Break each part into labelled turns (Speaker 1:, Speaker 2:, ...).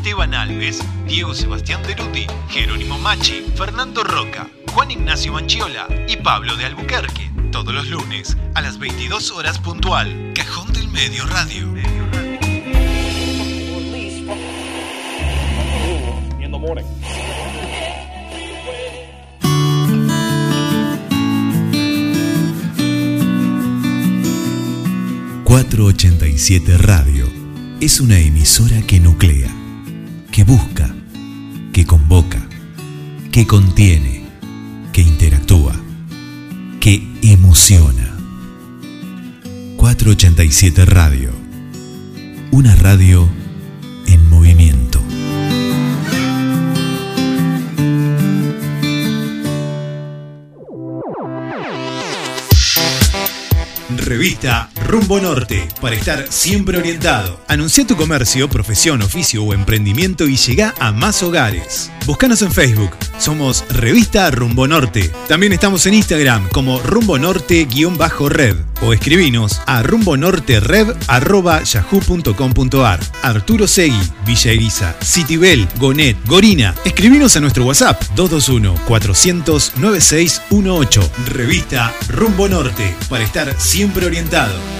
Speaker 1: Esteban Alves, Diego Sebastián Teruti, Jerónimo Machi, Fernando Roca, Juan Ignacio Manchiola y Pablo de Albuquerque. Todos los lunes a las 22 horas puntual. Cajón del Medio Radio.
Speaker 2: in the morning.
Speaker 3: 487 Radio es una emisora que nuclea, que busca, que convoca, que contiene, que interactúa, que emociona. 487 Radio. Una radio en movimiento. Revista Rumbo Norte, para estar siempre orientado. Anuncia tu comercio, profesión, oficio o emprendimiento y llega a más hogares. Búscanos en Facebook, somos Revista Rumbo Norte. También estamos en Instagram como Rumbo Norte-Red o escribinos a rumbonortered.yahoo.com.ar Arturo Segui, Villa Eriza, Citibel, Gonet, Gorina. Escribinos a nuestro WhatsApp 221-400-9618. Revista Rumbo Norte, para estar siempre orientado.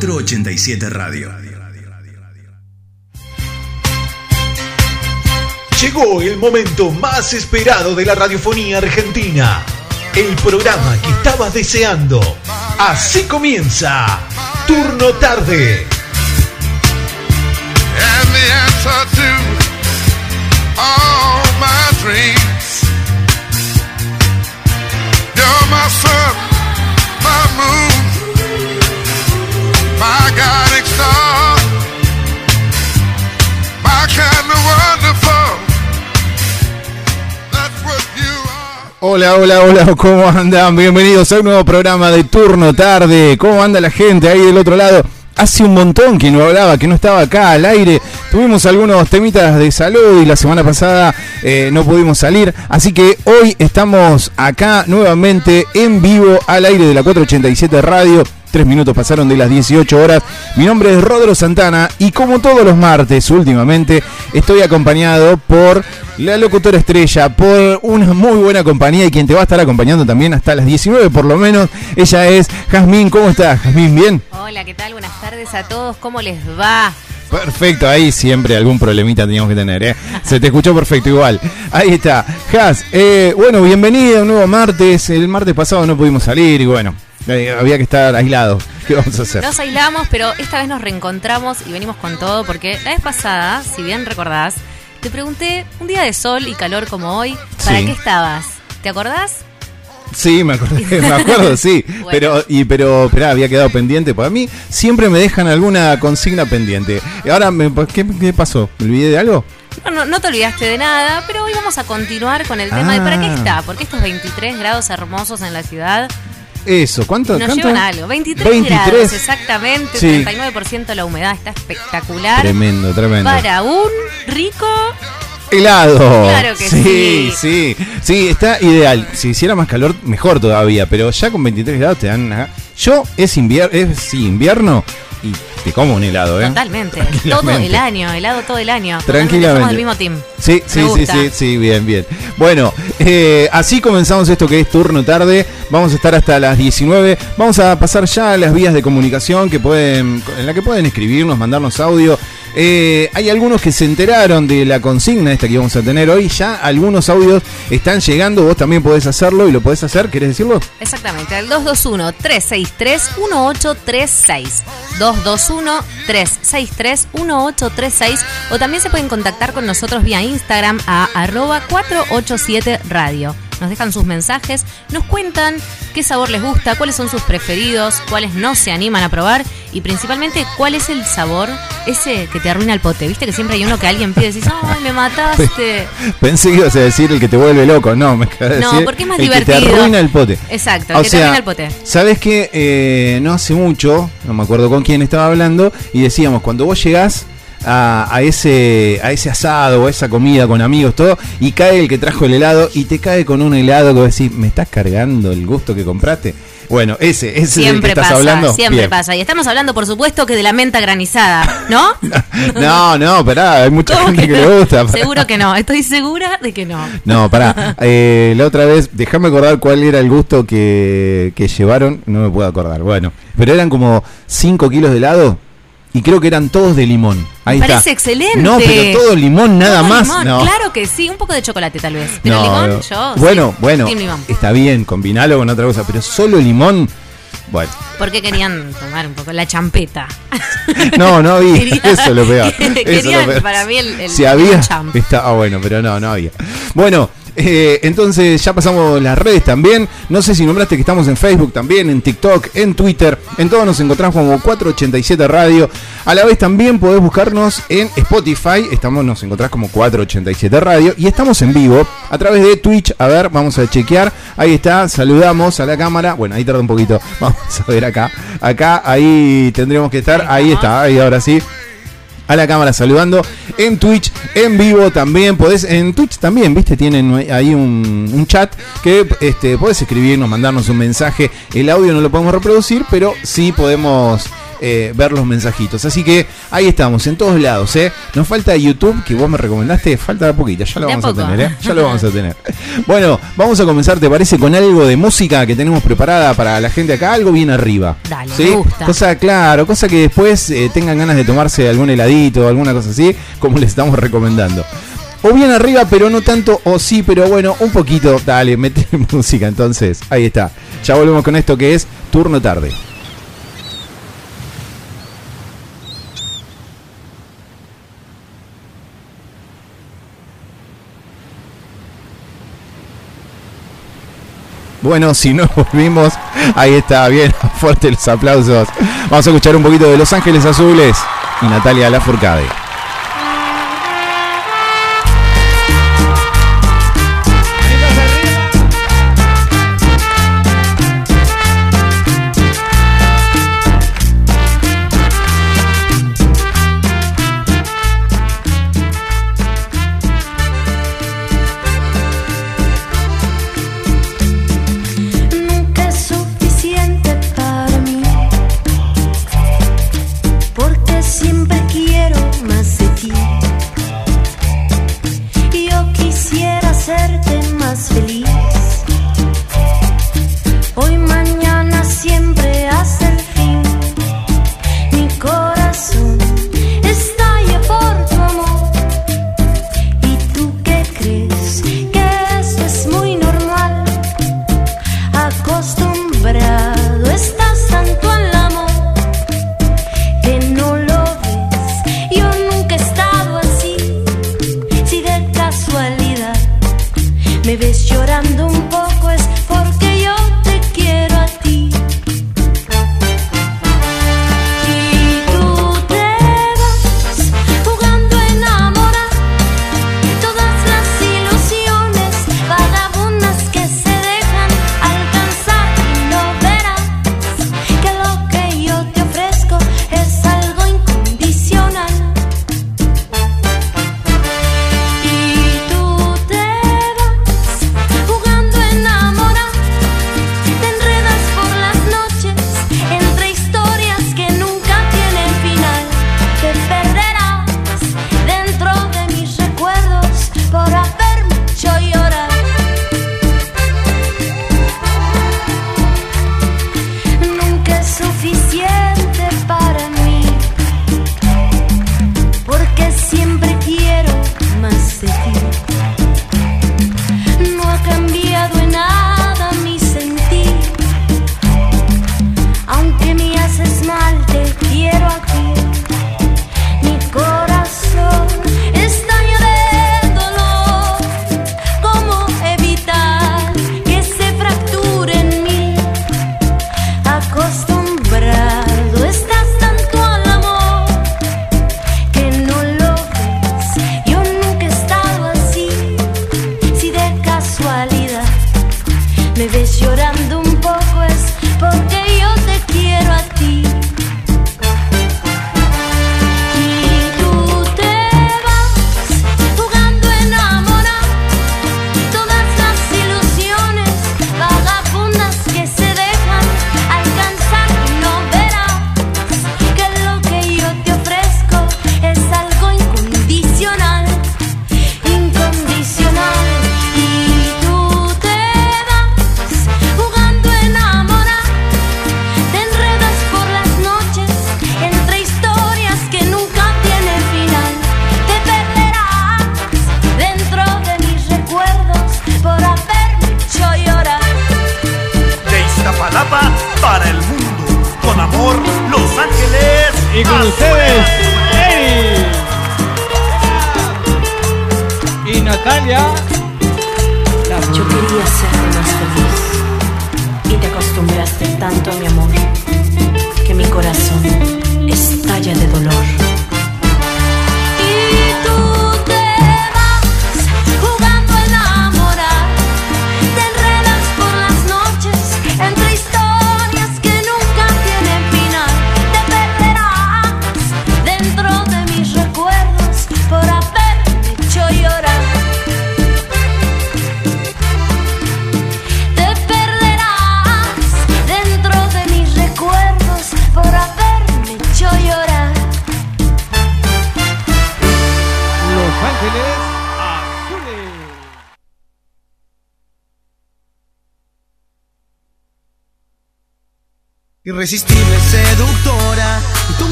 Speaker 3: 487 Radio. Llegó el momento más esperado de la radiofonía argentina. El programa que estabas deseando. Así comienza Turno Tarde.
Speaker 4: my sun, my moon,
Speaker 5: Hola, hola, hola, ¿cómo andan? Bienvenidos a un nuevo programa de Turno Tarde. ¿Cómo anda la gente ahí del otro lado? Hace un montón que no hablaba, que no estaba acá al aire. Tuvimos algunos temitas de salud y la semana pasada eh, no pudimos salir. Así que hoy estamos acá nuevamente en vivo al aire de la 487 Radio. Tres minutos pasaron de las 18 horas. Mi nombre es Rodro Santana y como todos los martes últimamente estoy acompañado por la locutora estrella, por una muy buena compañía y quien te va a estar acompañando también hasta las 19 por lo menos. Ella es Jazmín. ¿Cómo estás, Jazmín? ¿Bien?
Speaker 6: Hola, ¿qué tal? Buenas tardes a todos. ¿Cómo les va?
Speaker 5: Perfecto, ahí siempre algún problemita teníamos que tener, ¿eh? Se te escuchó perfecto igual. Ahí está. Jazz, eh, bueno, bienvenida a un nuevo martes. El martes pasado no pudimos salir y bueno, había que estar aislados. ¿Qué vamos a hacer?
Speaker 6: Nos aislamos, pero esta vez nos reencontramos y venimos con todo porque la vez pasada, si bien recordás, te pregunté un día de sol y calor como hoy, ¿para
Speaker 5: Sí.
Speaker 6: qué estabas? ¿Te acordás?
Speaker 5: Sí, me acordé, me acuerdo, sí.
Speaker 6: Bueno.
Speaker 5: Pero, y, pero, esperá, había quedado pendiente. Para mí siempre me dejan alguna consigna pendiente. Y ahora, me, ¿qué, qué pasó? ¿Me olvidé de algo?
Speaker 6: No, no, no te olvidaste de nada, pero hoy vamos a continuar con el tema de ¿para qué
Speaker 5: Ah.
Speaker 6: está? Porque estos 23 grados hermosos en la ciudad
Speaker 5: Eso, ¿cuánto?
Speaker 6: nos
Speaker 5: cuánto?
Speaker 6: llevan algo. 23,
Speaker 5: 23.
Speaker 6: grados, exactamente.
Speaker 5: Sí.
Speaker 6: 39% la humedad, está espectacular.
Speaker 5: Tremendo, tremendo.
Speaker 6: Para un rico
Speaker 5: Helado.
Speaker 6: Claro que
Speaker 5: sí. Sí, sí, está ideal. Si hiciera más calor, mejor todavía. Pero ya con 23 grados te dan. Yo es invierno, es sí, invierno y te como un helado, ¿eh?
Speaker 6: Totalmente. Todo el año, helado todo el año.
Speaker 5: Tranquilamente.
Speaker 6: Somos del mismo team.
Speaker 5: Sí, sí, sí, sí, sí, bien, bien. Bueno, eh, así comenzamos esto que es turno tarde. Vamos a estar hasta las 19. Vamos a pasar ya a las vías de comunicación que pueden, en la que pueden escribirnos, mandarnos audio. Eh, hay algunos que se enteraron de la consigna esta que vamos a tener hoy. Ya algunos audios están llegando. Vos también podés hacerlo y lo podés hacer. ¿Querés decirlo?
Speaker 6: Exactamente, al 221-363-1836. 221-363-1836. O también se pueden contactar con nosotros vía Instagram a arroba 487 radio. Nos dejan sus mensajes, nos cuentan qué sabor les gusta, cuáles son sus preferidos, cuáles no se animan a probar y principalmente cuál es el sabor ese que te arruina el pote. Viste que siempre hay uno que alguien pide y decís, ay, me mataste.
Speaker 5: Pensé que ibas a decir el que te vuelve loco. No, me de
Speaker 6: No,
Speaker 5: decir
Speaker 6: porque es más
Speaker 5: el
Speaker 6: divertido.
Speaker 5: Que te arruina el pote.
Speaker 6: Exacto, el que te arruina el pote.
Speaker 5: ¿Sabes qué? Eh, no hace mucho, no me acuerdo con quién estaba hablando, y decíamos, cuando vos llegás a, a ese, a ese asado o a esa comida con amigos, todo, y cae el que trajo el helado y te cae con un helado que vos decís, ¿me estás cargando el gusto que compraste? Bueno, ese, ese es el que
Speaker 6: Siempre
Speaker 5: estás
Speaker 6: pasa,
Speaker 5: hablando.
Speaker 6: siempre
Speaker 5: Bien.
Speaker 6: pasa. Y estamos hablando, por supuesto, que de la menta granizada, ¿no?
Speaker 5: No, no, pará, hay mucha
Speaker 6: ¿Cómo
Speaker 5: gente que
Speaker 6: no?
Speaker 5: le gusta. pará.
Speaker 6: Seguro que no, estoy segura de que no.
Speaker 5: No, pará. Eh, la otra vez, déjame acordar cuál era el gusto que, que llevaron. No me puedo acordar. Bueno, pero eran como 5 kilos de helado y creo que eran todos de limón. Ahí
Speaker 6: Me
Speaker 5: está.
Speaker 6: parece excelente.
Speaker 5: No, pero todo limón, nada
Speaker 6: Todo
Speaker 5: más.
Speaker 6: limón,
Speaker 5: no.
Speaker 6: Claro que sí, un poco de chocolate tal vez. Pero
Speaker 5: No,
Speaker 6: limón,
Speaker 5: no.
Speaker 6: yo.
Speaker 5: Bueno,
Speaker 6: sí,
Speaker 5: bueno,
Speaker 6: limón.
Speaker 5: está bien, combinalo con otra cosa, pero solo limón. Bueno,
Speaker 6: ¿Por qué querían tomar un poco la champeta?
Speaker 5: no, no había.
Speaker 6: Querían-
Speaker 5: Eso es lo peor. Eso lo
Speaker 6: querían,
Speaker 5: peor.
Speaker 6: para mí, el- el-
Speaker 5: si había,
Speaker 6: champ.
Speaker 5: está, ah, bueno, pero no, no había. Bueno, eh, entonces ya pasamos las redes también. No sé si nombraste que estamos en Facebook también, en TikTok, en Twitter. En todo nos encontramos como 487 Radio. A la vez también podés buscarnos en Spotify. Estamos, nos encontrás como 487 Radio. Y estamos en vivo a través de Twitch. A ver, vamos a chequear. Ahí está, saludamos a la cámara. Bueno, ahí tarda un poquito. Vamos a ver acá. Acá, ahí tendríamos que estar. Ahí está, ahí ahora sí a la cámara saludando en Twitch en vivo también. Podés en Twitch también viste tienen ahí un, un chat que este podés escribirnos mandarnos un mensaje. El audio no lo podemos reproducir pero sí podemos eh, ver los mensajitos así que ahí estamos en todos lados eh nos falta YouTube que vos me recomendaste falta poquita ya lo
Speaker 6: De a
Speaker 5: vamos a
Speaker 6: poco.
Speaker 5: tener eh ya lo vamos a tener bueno vamos a comenzar te parece con algo de música que tenemos preparada para la gente acá algo bien arriba
Speaker 6: Dale,
Speaker 5: ¿sí?
Speaker 6: me gusta.
Speaker 5: Cosa, claro, cosa que después eh, tengan ganas de tomarse algún heladito alguna cosa así, como les estamos recomendando. O bien arriba, pero no tanto, o sí, pero bueno, un poquito. Dale, mete música entonces. Ahí está. Ya volvemos con esto que es turno tarde. Bueno, si no volvimos, ahí está, bien, fuerte los aplausos. Vamos a escuchar un poquito de Los Ángeles Azules y Natalia Lafourcade.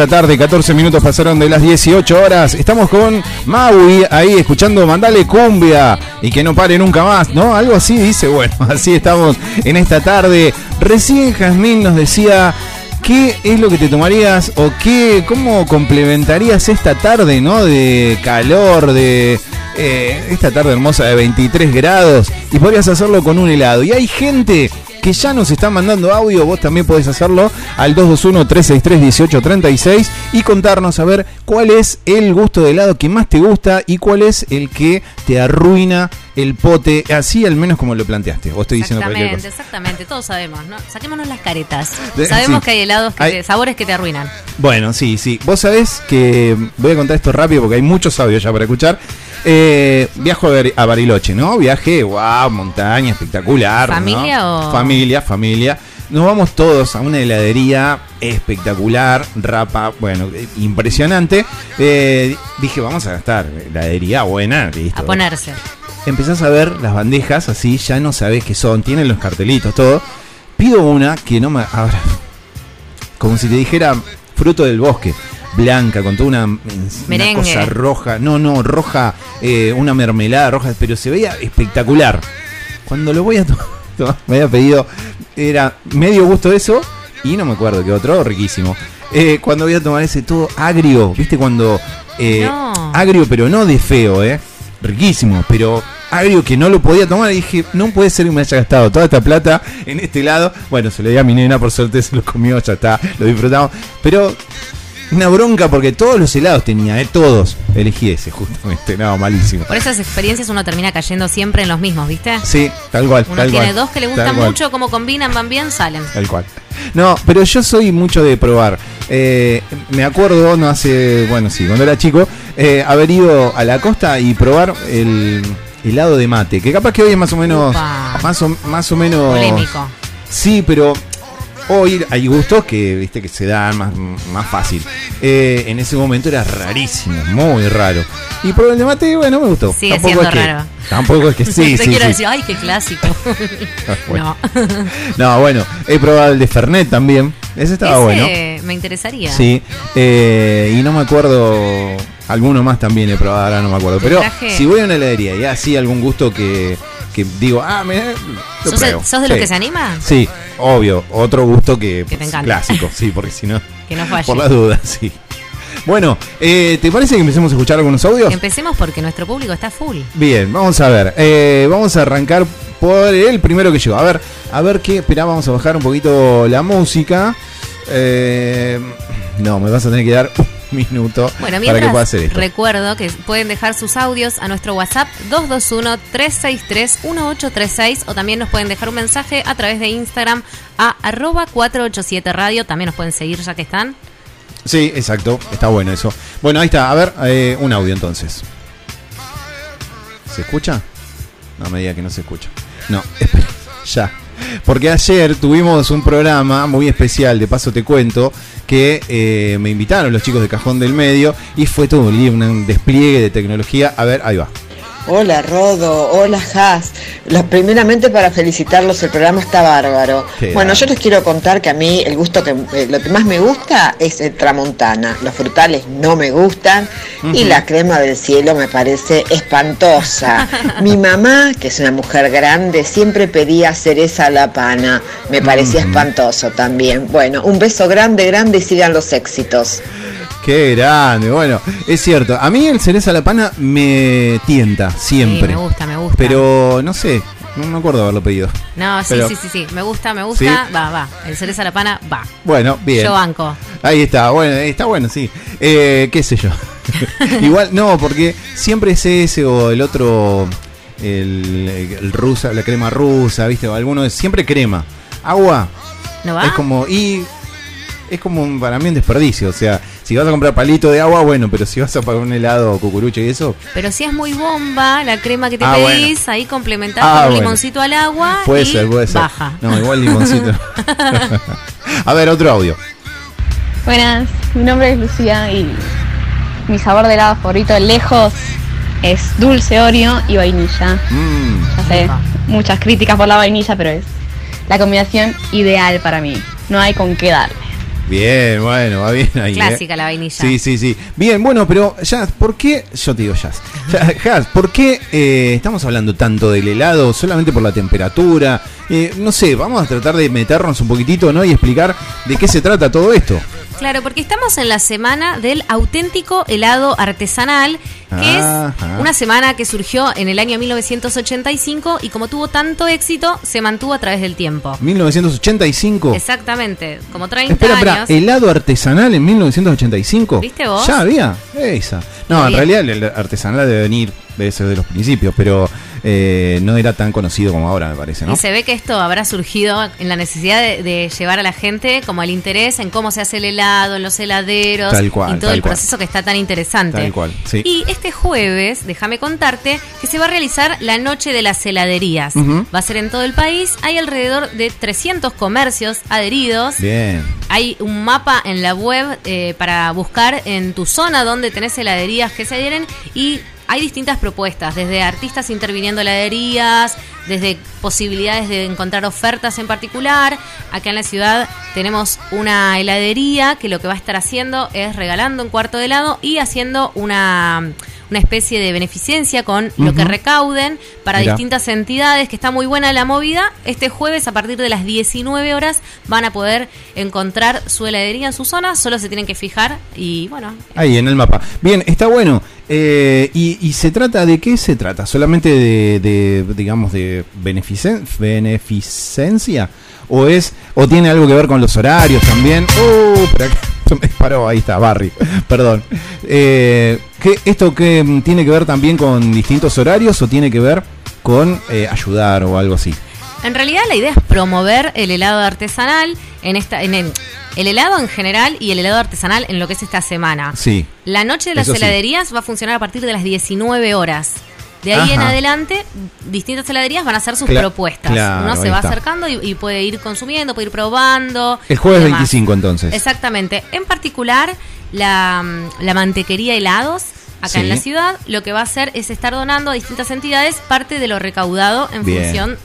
Speaker 2: esta
Speaker 5: tarde, 14 minutos pasaron de las 18 horas. Estamos con Maui ahí escuchando Mandale Cumbia y que no pare nunca más, ¿no? Algo así dice, bueno, así estamos en esta tarde. Recién Jazmín nos decía ¿Qué es lo que te tomarías o qué, cómo complementarías esta tarde, ¿no? De calor, de eh, esta tarde hermosa de 23 grados y podrías hacerlo con un helado. Y hay gente que ya nos está mandando audio, vos también podés hacerlo al 221-363-1836 y contarnos a ver cuál es el gusto de helado que más te gusta y cuál es el que te arruina el pote, así al menos como lo planteaste. Vos estoy diciendo cualquier
Speaker 6: Exactamente,
Speaker 5: cosa.
Speaker 6: exactamente, todos sabemos, ¿no? Saquémonos las caretas.
Speaker 5: De-
Speaker 6: Sabemos
Speaker 5: sí.
Speaker 6: que hay helados, que
Speaker 5: Hay-
Speaker 6: te- sabores que te arruinan.
Speaker 5: Bueno, sí, sí. Vos sabés que voy a contar esto rápido porque hay muchos audios ya para escuchar. Eh, viajo a, Bar- a Bariloche, ¿no? Viaje, wow, montaña, espectacular. ¿no?
Speaker 6: ¿Familia o-
Speaker 5: Familia, familia. Nos vamos todos a una heladería espectacular, rapa, bueno, impresionante. Eh, dije, vamos a gastar heladería buena, listo.
Speaker 6: A ponerse.
Speaker 5: Empezás a ver las bandejas así, ya no sabés qué son, tienen los cartelitos, todo. Pido una que no me. Ahora, como si te dijera fruto del bosque, blanca, con toda una, una cosa roja. No, no, roja, eh, una mermelada roja, pero se veía espectacular. Cuando lo voy a tomar, me había pedido, era medio gusto eso y no me acuerdo qué otro, riquísimo. Eh, cuando voy a tomar ese todo agrio, ¿viste? Cuando. eh,
Speaker 6: No.
Speaker 5: Agrio, pero no de feo, ¿eh? Riquísimo, pero agrio que no lo podía tomar. Y dije, no puede ser que me haya gastado toda esta plata en este lado. Bueno, se lo di a mi nena, por suerte se lo comió, ya está, lo disfrutamos. Pero una bronca porque todos los helados tenía, ¿eh? Todos. Elegí ese, justamente. No, malísimo.
Speaker 6: Por esas experiencias uno termina cayendo siempre en los mismos, ¿viste?
Speaker 5: Sí, tal cual.
Speaker 6: Uno
Speaker 5: tal
Speaker 6: tiene
Speaker 5: cual,
Speaker 6: dos que le gustan mucho, como combinan, van bien, salen.
Speaker 5: Tal cual. No, pero yo soy mucho de probar. Eh, me acuerdo, no hace, bueno, sí, cuando era chico, eh, haber ido a la costa y probar el helado de mate, que capaz que hoy es más o menos, más o, más o menos,
Speaker 6: Polémico.
Speaker 5: sí, pero hoy hay gustos que, viste, que se dan más, más fácil. Eh, en ese momento era rarísimo, muy raro. Y probé el de mate, y bueno, me gustó.
Speaker 6: Sigue
Speaker 5: tampoco
Speaker 6: siendo
Speaker 5: es que. Tampoco es que sí,
Speaker 6: Te
Speaker 5: sí,
Speaker 6: quiero
Speaker 5: sí.
Speaker 6: decir, ay, qué clásico.
Speaker 5: Bueno.
Speaker 6: no.
Speaker 5: No, bueno, he probado el de Fernet también. Ese estaba
Speaker 6: Ese
Speaker 5: bueno.
Speaker 6: me interesaría.
Speaker 5: Sí, eh, y no me acuerdo, alguno más también he probado, ahora no me acuerdo. Pero si voy a una heladería y así algún gusto que, que digo, ah, me, lo
Speaker 6: ¿Sos,
Speaker 5: pruebo.
Speaker 6: de, sos de los que se anima?
Speaker 5: Sí, obvio, otro gusto que,
Speaker 6: Que te encanta.
Speaker 5: clásico, sí, porque si no,
Speaker 6: Que no falle.
Speaker 5: por las dudas, sí. Bueno, eh, ¿te parece que empecemos a escuchar algunos audios?
Speaker 6: Empecemos porque nuestro público está full.
Speaker 5: Bien, vamos a ver. eh, vamos a arrancar por el primero que llegó. A ver, a ver qué. Esperá, vamos a bajar un poquito la música. Eh, no, me vas a tener que dar minuto
Speaker 6: Bueno,
Speaker 5: para que pueda hacer esto.
Speaker 6: recuerdo que pueden dejar sus audios a nuestro WhatsApp 221-363-1836 o también nos pueden dejar un mensaje a través de Instagram a arroba 487 radio. También nos pueden seguir ya que están.
Speaker 5: Sí, exacto. Está bueno eso. Bueno, ahí está. A ver, eh, un audio entonces. ¿Se escucha? No me diga que no se escucha. No, espera, ya. Porque ayer tuvimos un programa muy especial, de paso te cuento, que eh, me invitaron los chicos de Cajón del Medio y fue todo un, un despliegue de tecnología. A ver, ahí va.
Speaker 7: Hola Rodo, hola Has. La- primeramente para felicitarlos, el programa está bárbaro.
Speaker 5: Qué
Speaker 7: bueno, yo les quiero contar que a mí el gusto que eh, lo que más me gusta es el tramontana. Los frutales no me gustan y la crema del cielo me parece espantosa. Mi mamá, que es una mujer grande, siempre pedía cereza a la pana. Me parecía espantoso también. Bueno, un beso grande, grande y sigan los éxitos.
Speaker 5: Qué grande, bueno, es cierto. A mí el cereza a la pana me tienta siempre.
Speaker 6: Sí, me gusta, me gusta.
Speaker 5: Pero no sé, no me acuerdo haberlo pedido.
Speaker 6: No, sí,
Speaker 5: Pero-
Speaker 6: sí, sí, sí. Me gusta, me gusta.
Speaker 5: ¿Sí?
Speaker 6: Va, va. El cereza a la pana, va.
Speaker 5: Bueno, bien.
Speaker 6: Yo banco.
Speaker 5: Ahí está, bueno, está bueno, sí. Eh, ¿Qué sé yo? Igual, no, porque siempre es ese o el otro, el, el rusa, la crema rusa, ¿viste? O alguno es siempre crema. Agua.
Speaker 6: ¿No va?
Speaker 5: Es como, y es como un- para mí un desperdicio. O sea, si vas a comprar palito de agua, bueno, pero si vas a pagar un helado cucurucho y eso,
Speaker 6: Pero si es muy bomba la crema que te
Speaker 5: Ah,
Speaker 6: pedís, ahí complementás
Speaker 5: Ah,
Speaker 6: con un
Speaker 5: bueno.
Speaker 6: limoncito al agua
Speaker 5: puede
Speaker 6: y
Speaker 5: ser, puede ser.
Speaker 6: baja.
Speaker 5: No, igual limoncito. a ver, otro audio.
Speaker 8: Buenas, mi nombre es Lucía y mi sabor de helado favorito de lejos es dulce Oreo y vainilla.
Speaker 5: Mm.
Speaker 8: Ya sé, muchas críticas por la vainilla, pero es la combinación ideal para mí. No hay con qué darle.
Speaker 5: Bien, bueno, va bien ahí. ¿eh?
Speaker 6: Clásica la vainilla.
Speaker 5: Sí, sí, sí. Bien, bueno, pero Jazz, ¿por qué? Yo te digo Jazz. Jazz, ¿por qué eh, estamos hablando tanto del helado solamente por la temperatura? Eh, no sé, vamos a tratar de meternos un poquitito, ¿no? Y explicar de qué se trata todo esto.
Speaker 6: Claro, porque estamos en la semana del auténtico helado artesanal que
Speaker 5: Ajá.
Speaker 6: es una semana que surgió en el año 1985 y como tuvo tanto éxito, se mantuvo a través del tiempo.
Speaker 5: 1985.
Speaker 6: Exactamente, como 30
Speaker 5: Espera, espera,
Speaker 6: años.
Speaker 5: helado artesanal en 1985.
Speaker 6: ¿Viste vos?
Speaker 5: Ya había. Esa. No, en
Speaker 6: Bien.
Speaker 5: realidad el artesanal debe venir, debe ser de los principios, pero eh, no era tan conocido como ahora, me parece, ¿no?
Speaker 6: Y se ve que esto habrá surgido en la necesidad de, de llevar a la gente como el interés en cómo se hace el helado, en los heladeros
Speaker 5: Tal cual,
Speaker 6: y todo
Speaker 5: tal
Speaker 6: el
Speaker 5: cual.
Speaker 6: proceso que está tan interesante.
Speaker 5: Tal cual, sí.
Speaker 6: Y este jueves, déjame contarte, que se va a realizar la Noche de las Heladerías. Va a ser en todo el país. Hay alrededor de 300 comercios adheridos.
Speaker 5: Bien.
Speaker 6: Hay un mapa en la web eh, para buscar en tu zona donde tenés heladerías que se adhieren y hay distintas propuestas, desde artistas interviniendo heladerías, desde posibilidades de encontrar ofertas en particular. Acá en la ciudad tenemos una heladería que lo que va a estar haciendo es regalando un cuarto de helado y haciendo una, una especie de beneficencia con lo que recauden para
Speaker 5: Mirá.
Speaker 6: distintas entidades, que está muy buena la movida. Este jueves a partir de las 19 horas van a poder encontrar su heladería en su zona, solo se tienen que fijar y bueno,
Speaker 5: Ahí en el mapa. Bien, está bueno. Eh, y, y se trata de qué se trata? Solamente de, de, digamos, de beneficen- beneficencia o es o tiene algo que ver con los horarios también. Acá se me disparó, ahí está, Barry. Perdón. Eh, ¿qué, esto qué mm, tiene que ver también con distintos horarios o tiene que ver con eh, ayudar o algo así?
Speaker 6: En realidad la idea es promover el helado artesanal en esta en el, el helado en general y el helado artesanal en lo que es esta semana.
Speaker 5: Sí.
Speaker 6: La noche de las
Speaker 5: sí.
Speaker 6: heladerías va a funcionar a partir de las 19 horas. De ahí en adelante, distintas heladerías van a hacer sus
Speaker 5: Cla-
Speaker 6: propuestas.
Speaker 5: claro,
Speaker 6: Uno se va
Speaker 5: está.
Speaker 6: acercando y, y puede ir consumiendo, puede ir probando.
Speaker 5: El jueves
Speaker 6: y demás.
Speaker 5: 25 entonces.
Speaker 6: Exactamente. En particular, la, mm, la mantequería helados, acá
Speaker 5: Sí.
Speaker 6: en la ciudad, lo que va a hacer es estar donando a distintas entidades parte de lo recaudado en
Speaker 5: Bien.
Speaker 6: función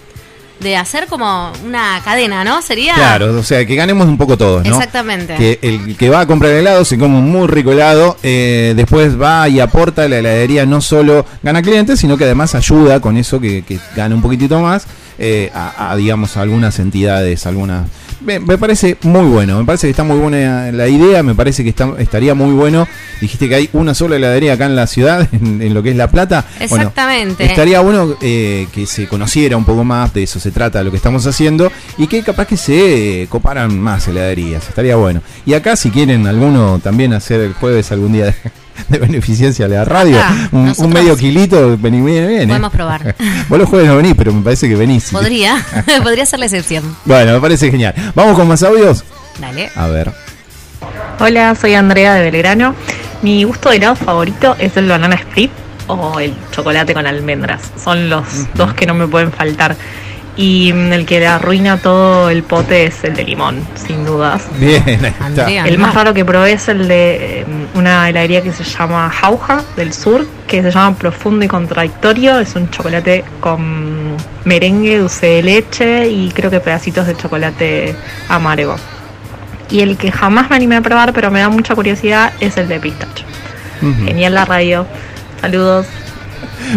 Speaker 6: de hacer como una cadena, ¿no? Sería.
Speaker 5: Claro, o sea, que ganemos un poco todos, ¿no?
Speaker 6: Exactamente.
Speaker 5: Que el que va a comprar helado se come un muy rico helado, eh, después va y aporta a la heladería, no solo gana clientes, sino que además ayuda con eso que, que gana un poquitito más eh, a, a, digamos, a algunas entidades, algunas... Me, me parece muy bueno, me parece que está muy buena la idea, me parece que está, estaría muy bueno. Dijiste que hay una sola heladería acá en la ciudad, en, en lo que es La Plata. Bueno,
Speaker 6: Exactamente.
Speaker 5: estaría bueno eh, que se conociera un poco más, de eso se trata lo que estamos haciendo, y que capaz que se eh, coparan más heladerías, estaría bueno. Y acá si quieren alguno también hacer el jueves algún día de, de beneficencia a la radio,
Speaker 6: Acá,
Speaker 5: un, medio kilito, vení bien, bien. ¿eh?
Speaker 6: Podemos probar.
Speaker 5: Vos los jueves no venís, pero me parece que venís.
Speaker 6: Podría, podría ser la excepción.
Speaker 5: Bueno, me parece genial. Vamos con más audios.
Speaker 6: Dale.
Speaker 5: A ver.
Speaker 9: Hola, soy Andrea de Belgrano. Mi gusto de helado favorito es el banana split o el chocolate con almendras. Son los dos que no me pueden faltar. Y mm, el que le arruina todo el pote es el de limón, sin dudas.
Speaker 5: Bien, ahí está.
Speaker 9: El más raro que probé es el de eh, una heladería que se llama Jauja del sur, que se llama Profundo y Contradictorio. Es un chocolate con merengue, dulce de leche y creo que pedacitos de chocolate amargo. Y el que jamás me animé a probar, pero me da mucha curiosidad, es el de pistacho. Genial la radio. Saludos.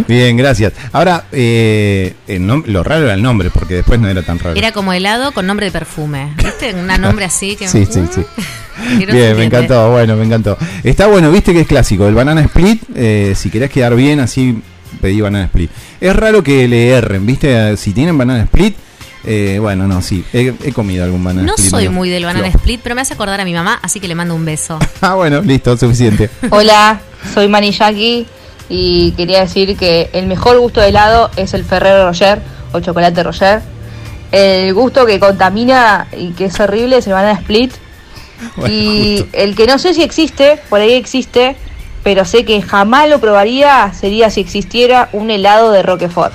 Speaker 5: Bien, gracias. Ahora, eh, el nom- lo raro era el nombre, porque después no era tan raro.
Speaker 6: Era como helado con nombre de perfume. ¿Viste? Un nombre así que.
Speaker 5: Sí, sí, sí. Bien, me encantó, bueno, me encantó. Está bueno, viste que es clásico, el banana split, eh, si querés quedar bien, así pedí banana split. Es raro que le erren, viste, si tienen banana split, eh, bueno, no, sí, he, he comido algún banana
Speaker 6: No
Speaker 5: split.
Speaker 6: soy
Speaker 5: medio
Speaker 6: muy del banana split, pero me hace acordar a mi mamá, así que le mando un beso.
Speaker 5: Ah, bueno, listo, suficiente.
Speaker 10: Hola, soy Maniyaki y quería decir que el mejor gusto de helado es el Ferrero Rocher o chocolate Rocher. El gusto que contamina y que es horrible es el banana split. y el que no sé si existe, por ahí existe, pero sé que jamás lo probaría sería si existiera un helado de Roquefort.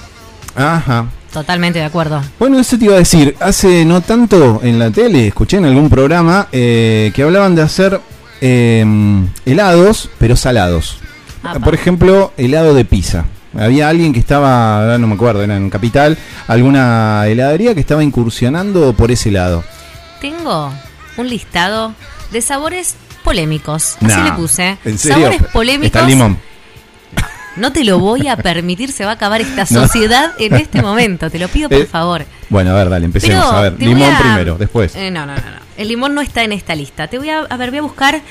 Speaker 5: Ajá.
Speaker 6: Totalmente de acuerdo.
Speaker 5: Bueno, eso te iba a decir, hace no tanto en la tele, escuché en algún programa eh, que hablaban de hacer eh, helados, pero salados. Por ejemplo, helado de pizza. Había alguien que estaba, no me acuerdo, era en Capital, alguna heladería que estaba incursionando por ese lado.
Speaker 6: Tengo un listado de sabores polémicos. Así
Speaker 5: Nah,
Speaker 6: le puse.
Speaker 5: ¿En serio?
Speaker 6: Sabores polémicos.
Speaker 5: Está el limón.
Speaker 6: No te lo voy a permitir, se va a acabar esta
Speaker 5: No.
Speaker 6: sociedad en este momento. Te lo pido por
Speaker 5: Eh,
Speaker 6: favor.
Speaker 5: Bueno, a ver, dale, empecemos.
Speaker 6: Pero
Speaker 5: a ver, limón
Speaker 6: a-
Speaker 5: primero, después.
Speaker 6: Eh, no, no, no, no. El limón no está en esta lista. Te voy a, a ver, voy a buscar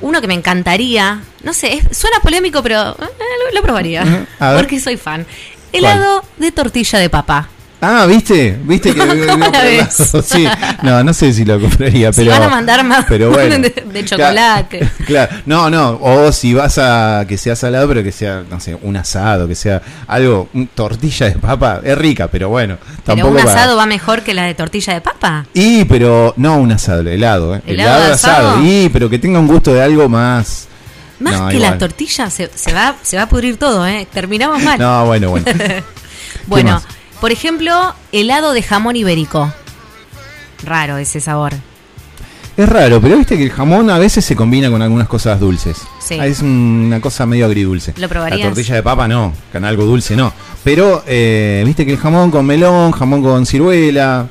Speaker 6: Uno que me encantaría, no sé, es- suena polémico, pero eh, lo, lo probaría. Porque soy fan. Helado de tortilla de papa.
Speaker 5: Ah, ¿viste? ¿Viste que. Sí, no, no sé si lo compraría,
Speaker 6: si
Speaker 5: pero
Speaker 6: van a mandar más
Speaker 5: pero bueno.
Speaker 6: de, de chocolate.
Speaker 5: Claro, no, no, o si vas a que sea salado, pero que sea, no sé, un asado, que sea algo, un tortilla de papa, es rica, pero bueno,
Speaker 6: Pero
Speaker 5: tampoco
Speaker 6: un
Speaker 5: para-
Speaker 6: asado va mejor que la de tortilla de papa.
Speaker 5: Y, pero no un asado, helado, ¿eh?
Speaker 6: ¿Helado de
Speaker 5: de
Speaker 6: asado?
Speaker 5: Y, pero que tenga un gusto de algo más.
Speaker 6: Más
Speaker 5: No,
Speaker 6: que
Speaker 5: igual.
Speaker 6: la tortilla, se, se va, se va a pudrir todo, ¿eh? Terminamos mal.
Speaker 5: No, bueno, bueno.
Speaker 6: bueno,
Speaker 5: más?
Speaker 6: Por ejemplo, helado de jamón ibérico. Raro ese sabor.
Speaker 5: Es raro, pero viste que el jamón a veces se combina con algunas cosas dulces.
Speaker 6: Sí.
Speaker 5: Ah, Es una cosa medio agridulce.
Speaker 6: ¿Lo probarías?
Speaker 5: La tortilla de papa no, con algo dulce no. Pero eh, viste que el jamón con melón, jamón con ciruela.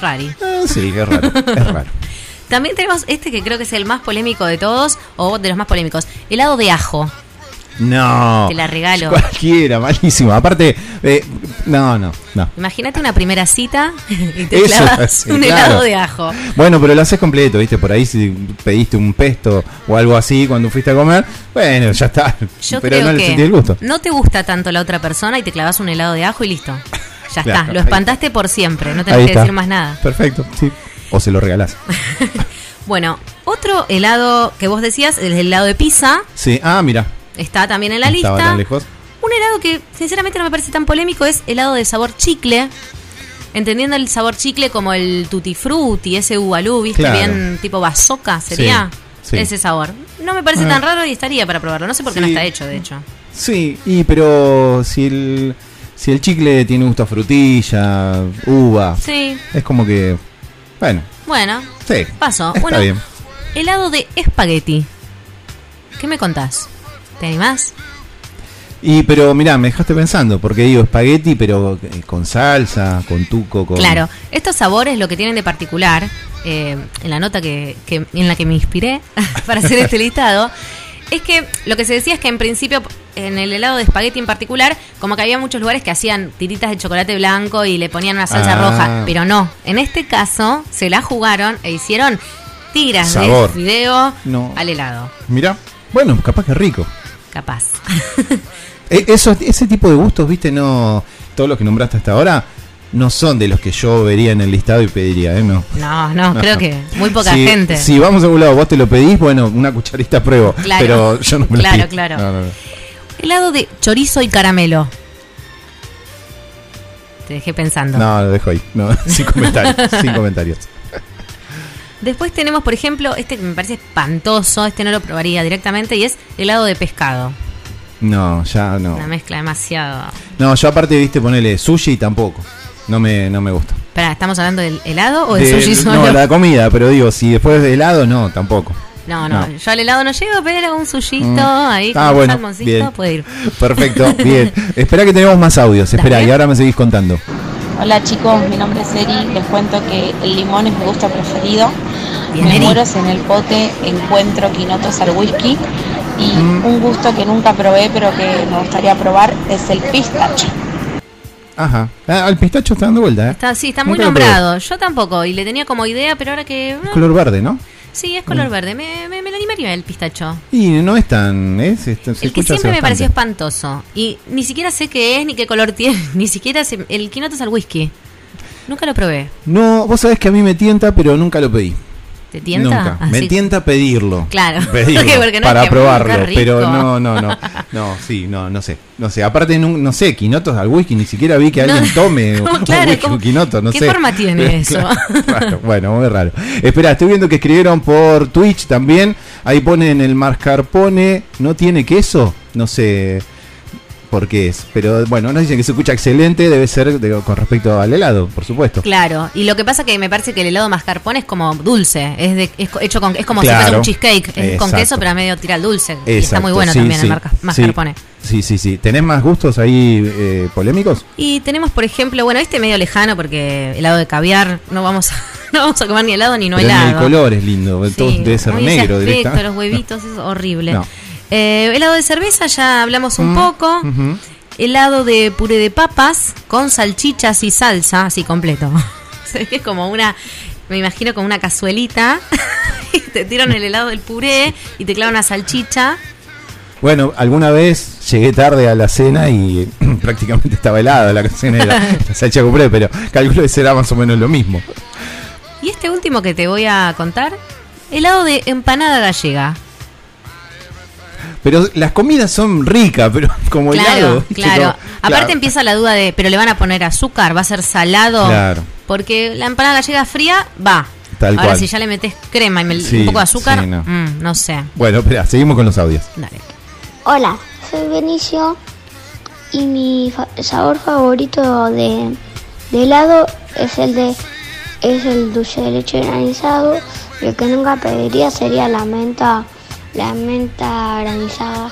Speaker 6: Rari.
Speaker 5: eh, sí, es raro, es raro.
Speaker 6: También tenemos este que creo que es el más polémico de todos, o de los más polémicos. Helado de ajo.
Speaker 5: No.
Speaker 6: Te la regalo.
Speaker 5: Cualquiera, malísimo. Aparte, eh, no, no, no.
Speaker 6: Imagínate una primera cita y te
Speaker 5: Eso,
Speaker 6: clavas
Speaker 5: sí,
Speaker 6: un
Speaker 5: claro.
Speaker 6: helado de ajo.
Speaker 5: Bueno, pero lo haces completo, ¿viste? Por ahí si pediste un pesto o algo así cuando fuiste a comer, bueno, ya está.
Speaker 6: Yo
Speaker 5: pero
Speaker 6: creo
Speaker 5: no le sentí el gusto.
Speaker 6: no te gusta tanto la otra persona y te clavas un helado de ajo y listo. Ya
Speaker 5: Claro,
Speaker 6: está, lo espantaste por siempre, no tenés que decir más nada.
Speaker 5: Perfecto, sí. O se lo regalás.
Speaker 6: Bueno, otro helado que vos decías, el helado de pizza,
Speaker 5: Sí, ah, mira.
Speaker 6: Está también en la lista.
Speaker 5: tan lejos.
Speaker 6: Un helado que sinceramente no me parece tan polémico es helado de sabor chicle. Entendiendo el sabor chicle como el tutti frutti, ese ubalú, ¿viste?
Speaker 5: Claro.
Speaker 6: Bien tipo bazooka sería
Speaker 5: Sí, sí.
Speaker 6: ese sabor. No me parece
Speaker 5: Ah.
Speaker 6: tan raro y estaría para probarlo. No sé por qué no está hecho, de hecho.
Speaker 5: Sí, y pero si el si el chicle tiene gusto a frutilla, uva,
Speaker 6: Sí,
Speaker 5: es como que bueno,
Speaker 6: bueno,
Speaker 5: sí.
Speaker 6: paso.
Speaker 5: Está
Speaker 6: bueno,
Speaker 5: bien.
Speaker 6: helado de espagueti. ¿Qué me contás? ¿Te animás?
Speaker 5: Y pero mirá, me dejaste pensando, porque digo espagueti, pero eh, con salsa, con tuco, con
Speaker 6: Claro, estos sabores lo que tienen de particular, eh, en la nota que, que- en la que me inspiré para hacer este listado, es que lo que se decía es que en principio, en el helado de espagueti en particular, como que había muchos lugares que hacían tiritas de chocolate blanco y le ponían una salsa
Speaker 5: Ah.
Speaker 6: roja, pero no, en este caso se la jugaron e hicieron tiras
Speaker 5: Sabor.
Speaker 6: de fideo
Speaker 5: No.
Speaker 6: al helado,
Speaker 5: Mirá, bueno, capaz que rico.
Speaker 6: Capaz.
Speaker 5: E- Eso, ese tipo de gustos, viste, no. Todos los que nombraste hasta ahora no son de los que yo vería en el listado y pediría, ¿eh? No.
Speaker 6: No, no, creo que muy poca
Speaker 5: Si-
Speaker 6: gente.
Speaker 5: Si vamos a un lado, vos te lo pedís, bueno, una cucharita pruebo.
Speaker 6: Claro.
Speaker 5: Pero yo no me lo
Speaker 6: Claro,
Speaker 5: pido.
Speaker 6: claro. Helado de chorizo y caramelo. Te dejé pensando.
Speaker 5: No, lo dejo ahí. No, sin comentarios. sin comentarios.
Speaker 6: Después tenemos, por ejemplo, este que me parece espantoso, este no lo probaría directamente, y es helado de pescado.
Speaker 5: No, ya no.
Speaker 6: Una mezcla demasiado.
Speaker 5: No, yo aparte, viste, ponele sushi tampoco. No me, no me gusta.
Speaker 6: Espera, ¿estamos hablando del helado o del
Speaker 5: De-
Speaker 6: sushi solo?
Speaker 5: no, la comida, pero digo, si después de helado, no, tampoco.
Speaker 6: no, no,
Speaker 5: no.
Speaker 6: yo al helado no llego, pero un sushito
Speaker 5: Mm.
Speaker 6: ahí con
Speaker 5: Ah,
Speaker 6: un
Speaker 5: bueno,
Speaker 6: salmoncito
Speaker 5: bien.
Speaker 6: puede ir.
Speaker 5: Perfecto, bien. Espera que tenemos más audios. Espera, y ahora me seguís contando.
Speaker 11: Hola chicos, mi nombre es Eri, les cuento que el limón es mi gusto preferido. Si en el pote encuentro quinotos al whisky y
Speaker 5: Mm.
Speaker 11: un gusto que nunca probé pero que me gustaría probar es el pistacho.
Speaker 5: Ajá. Ah, el pistacho está dando vuelta, ¿eh?
Speaker 6: Está, sí, está muy nombrado. Yo tampoco, y le tenía como idea, pero ahora que...
Speaker 5: Es color verde, ¿no?
Speaker 6: Sí, es color verde. Me, me, me lo animaría el pistacho.
Speaker 5: Y no es tan. Se, se
Speaker 6: El que siempre me pareció espantoso. Y ni siquiera sé qué es ni qué color tiene. Ni siquiera sé. El quinoto es al whisky. Nunca lo probé.
Speaker 5: No, vos sabés que a mí me tienta, pero nunca lo pedí.
Speaker 6: ¿Te tienta?
Speaker 5: Nunca. Me
Speaker 6: Así-
Speaker 5: tienta pedirlo.
Speaker 6: Claro.
Speaker 5: Pedirlo,
Speaker 6: Porque no es
Speaker 5: para
Speaker 6: que,
Speaker 5: probarlo.
Speaker 6: "Mm, qué
Speaker 5: Pero
Speaker 6: rico".
Speaker 5: no, no, no. No, sí, no, no sé. No sé. Aparte, no, no sé, quinotos al whisky, ni siquiera vi que alguien
Speaker 6: No.
Speaker 5: tome un quinoto, no
Speaker 6: ¿Qué
Speaker 5: sé.
Speaker 6: forma tiene eso?
Speaker 5: Claro, bueno, muy raro. Espera, estoy viendo que escribieron por Twitch también. Ahí ponen el mascarpone. ¿No tiene queso? No sé por qué es. Pero bueno, nos dicen que se escucha excelente. Debe ser de- con respecto al helado, por supuesto.
Speaker 6: Claro. Y lo que pasa que me parece que el helado mascarpone es como dulce. Es, de, es hecho con. Es como si
Speaker 5: Claro.
Speaker 6: fuese un cheesecake. Es con queso, pero a medio tira al dulce. y está muy bueno
Speaker 5: sí,
Speaker 6: también
Speaker 5: sí,
Speaker 6: el marca- mascarpone.
Speaker 5: Sí, sí, sí. ¿Tenés más gustos ahí eh, polémicos?
Speaker 6: Y tenemos, por ejemplo, bueno, este medio lejano porque helado de caviar, no vamos a, no vamos a comer ni helado ni no
Speaker 5: Pero ni
Speaker 6: helado.
Speaker 5: el color es lindo. todo
Speaker 6: Sí,
Speaker 5: debe ser negro
Speaker 6: aspecto, los huevitos, es horrible.
Speaker 5: No.
Speaker 6: Eh, helado de cerveza, ya hablamos un
Speaker 5: Mm,
Speaker 6: poco. Helado de puré de papas con salchichas y salsa, así completo. Es como una, me imagino como una cazuelita te tiran el helado del puré y te clavan una salchicha.
Speaker 5: Bueno, alguna vez llegué tarde a la cena y prácticamente estaba helada la cena de la, la salchicha compré, pero calculo que será más o menos lo mismo.
Speaker 6: Y este último que te voy a contar, helado de empanada gallega.
Speaker 5: Pero las comidas son ricas, pero como helado.
Speaker 6: Claro.
Speaker 5: Como-
Speaker 6: Aparte
Speaker 5: claro.
Speaker 6: empieza la duda de, pero le van a poner azúcar, va a ser salado.
Speaker 5: Claro.
Speaker 6: Porque la empanada gallega fría va.
Speaker 5: Tal
Speaker 6: Ahora
Speaker 5: cual.
Speaker 6: si ya le metes crema y
Speaker 5: Sí,
Speaker 6: un poco de azúcar,
Speaker 5: sí, no.
Speaker 6: mm, no sé.
Speaker 5: Bueno, espera, seguimos con los audios.
Speaker 6: Dale.
Speaker 12: Hola, soy Benicio y mi fa- sabor favorito de, de helado es el de es el dulce de leche granizado. y El que nunca pediría sería la menta, la menta granizada.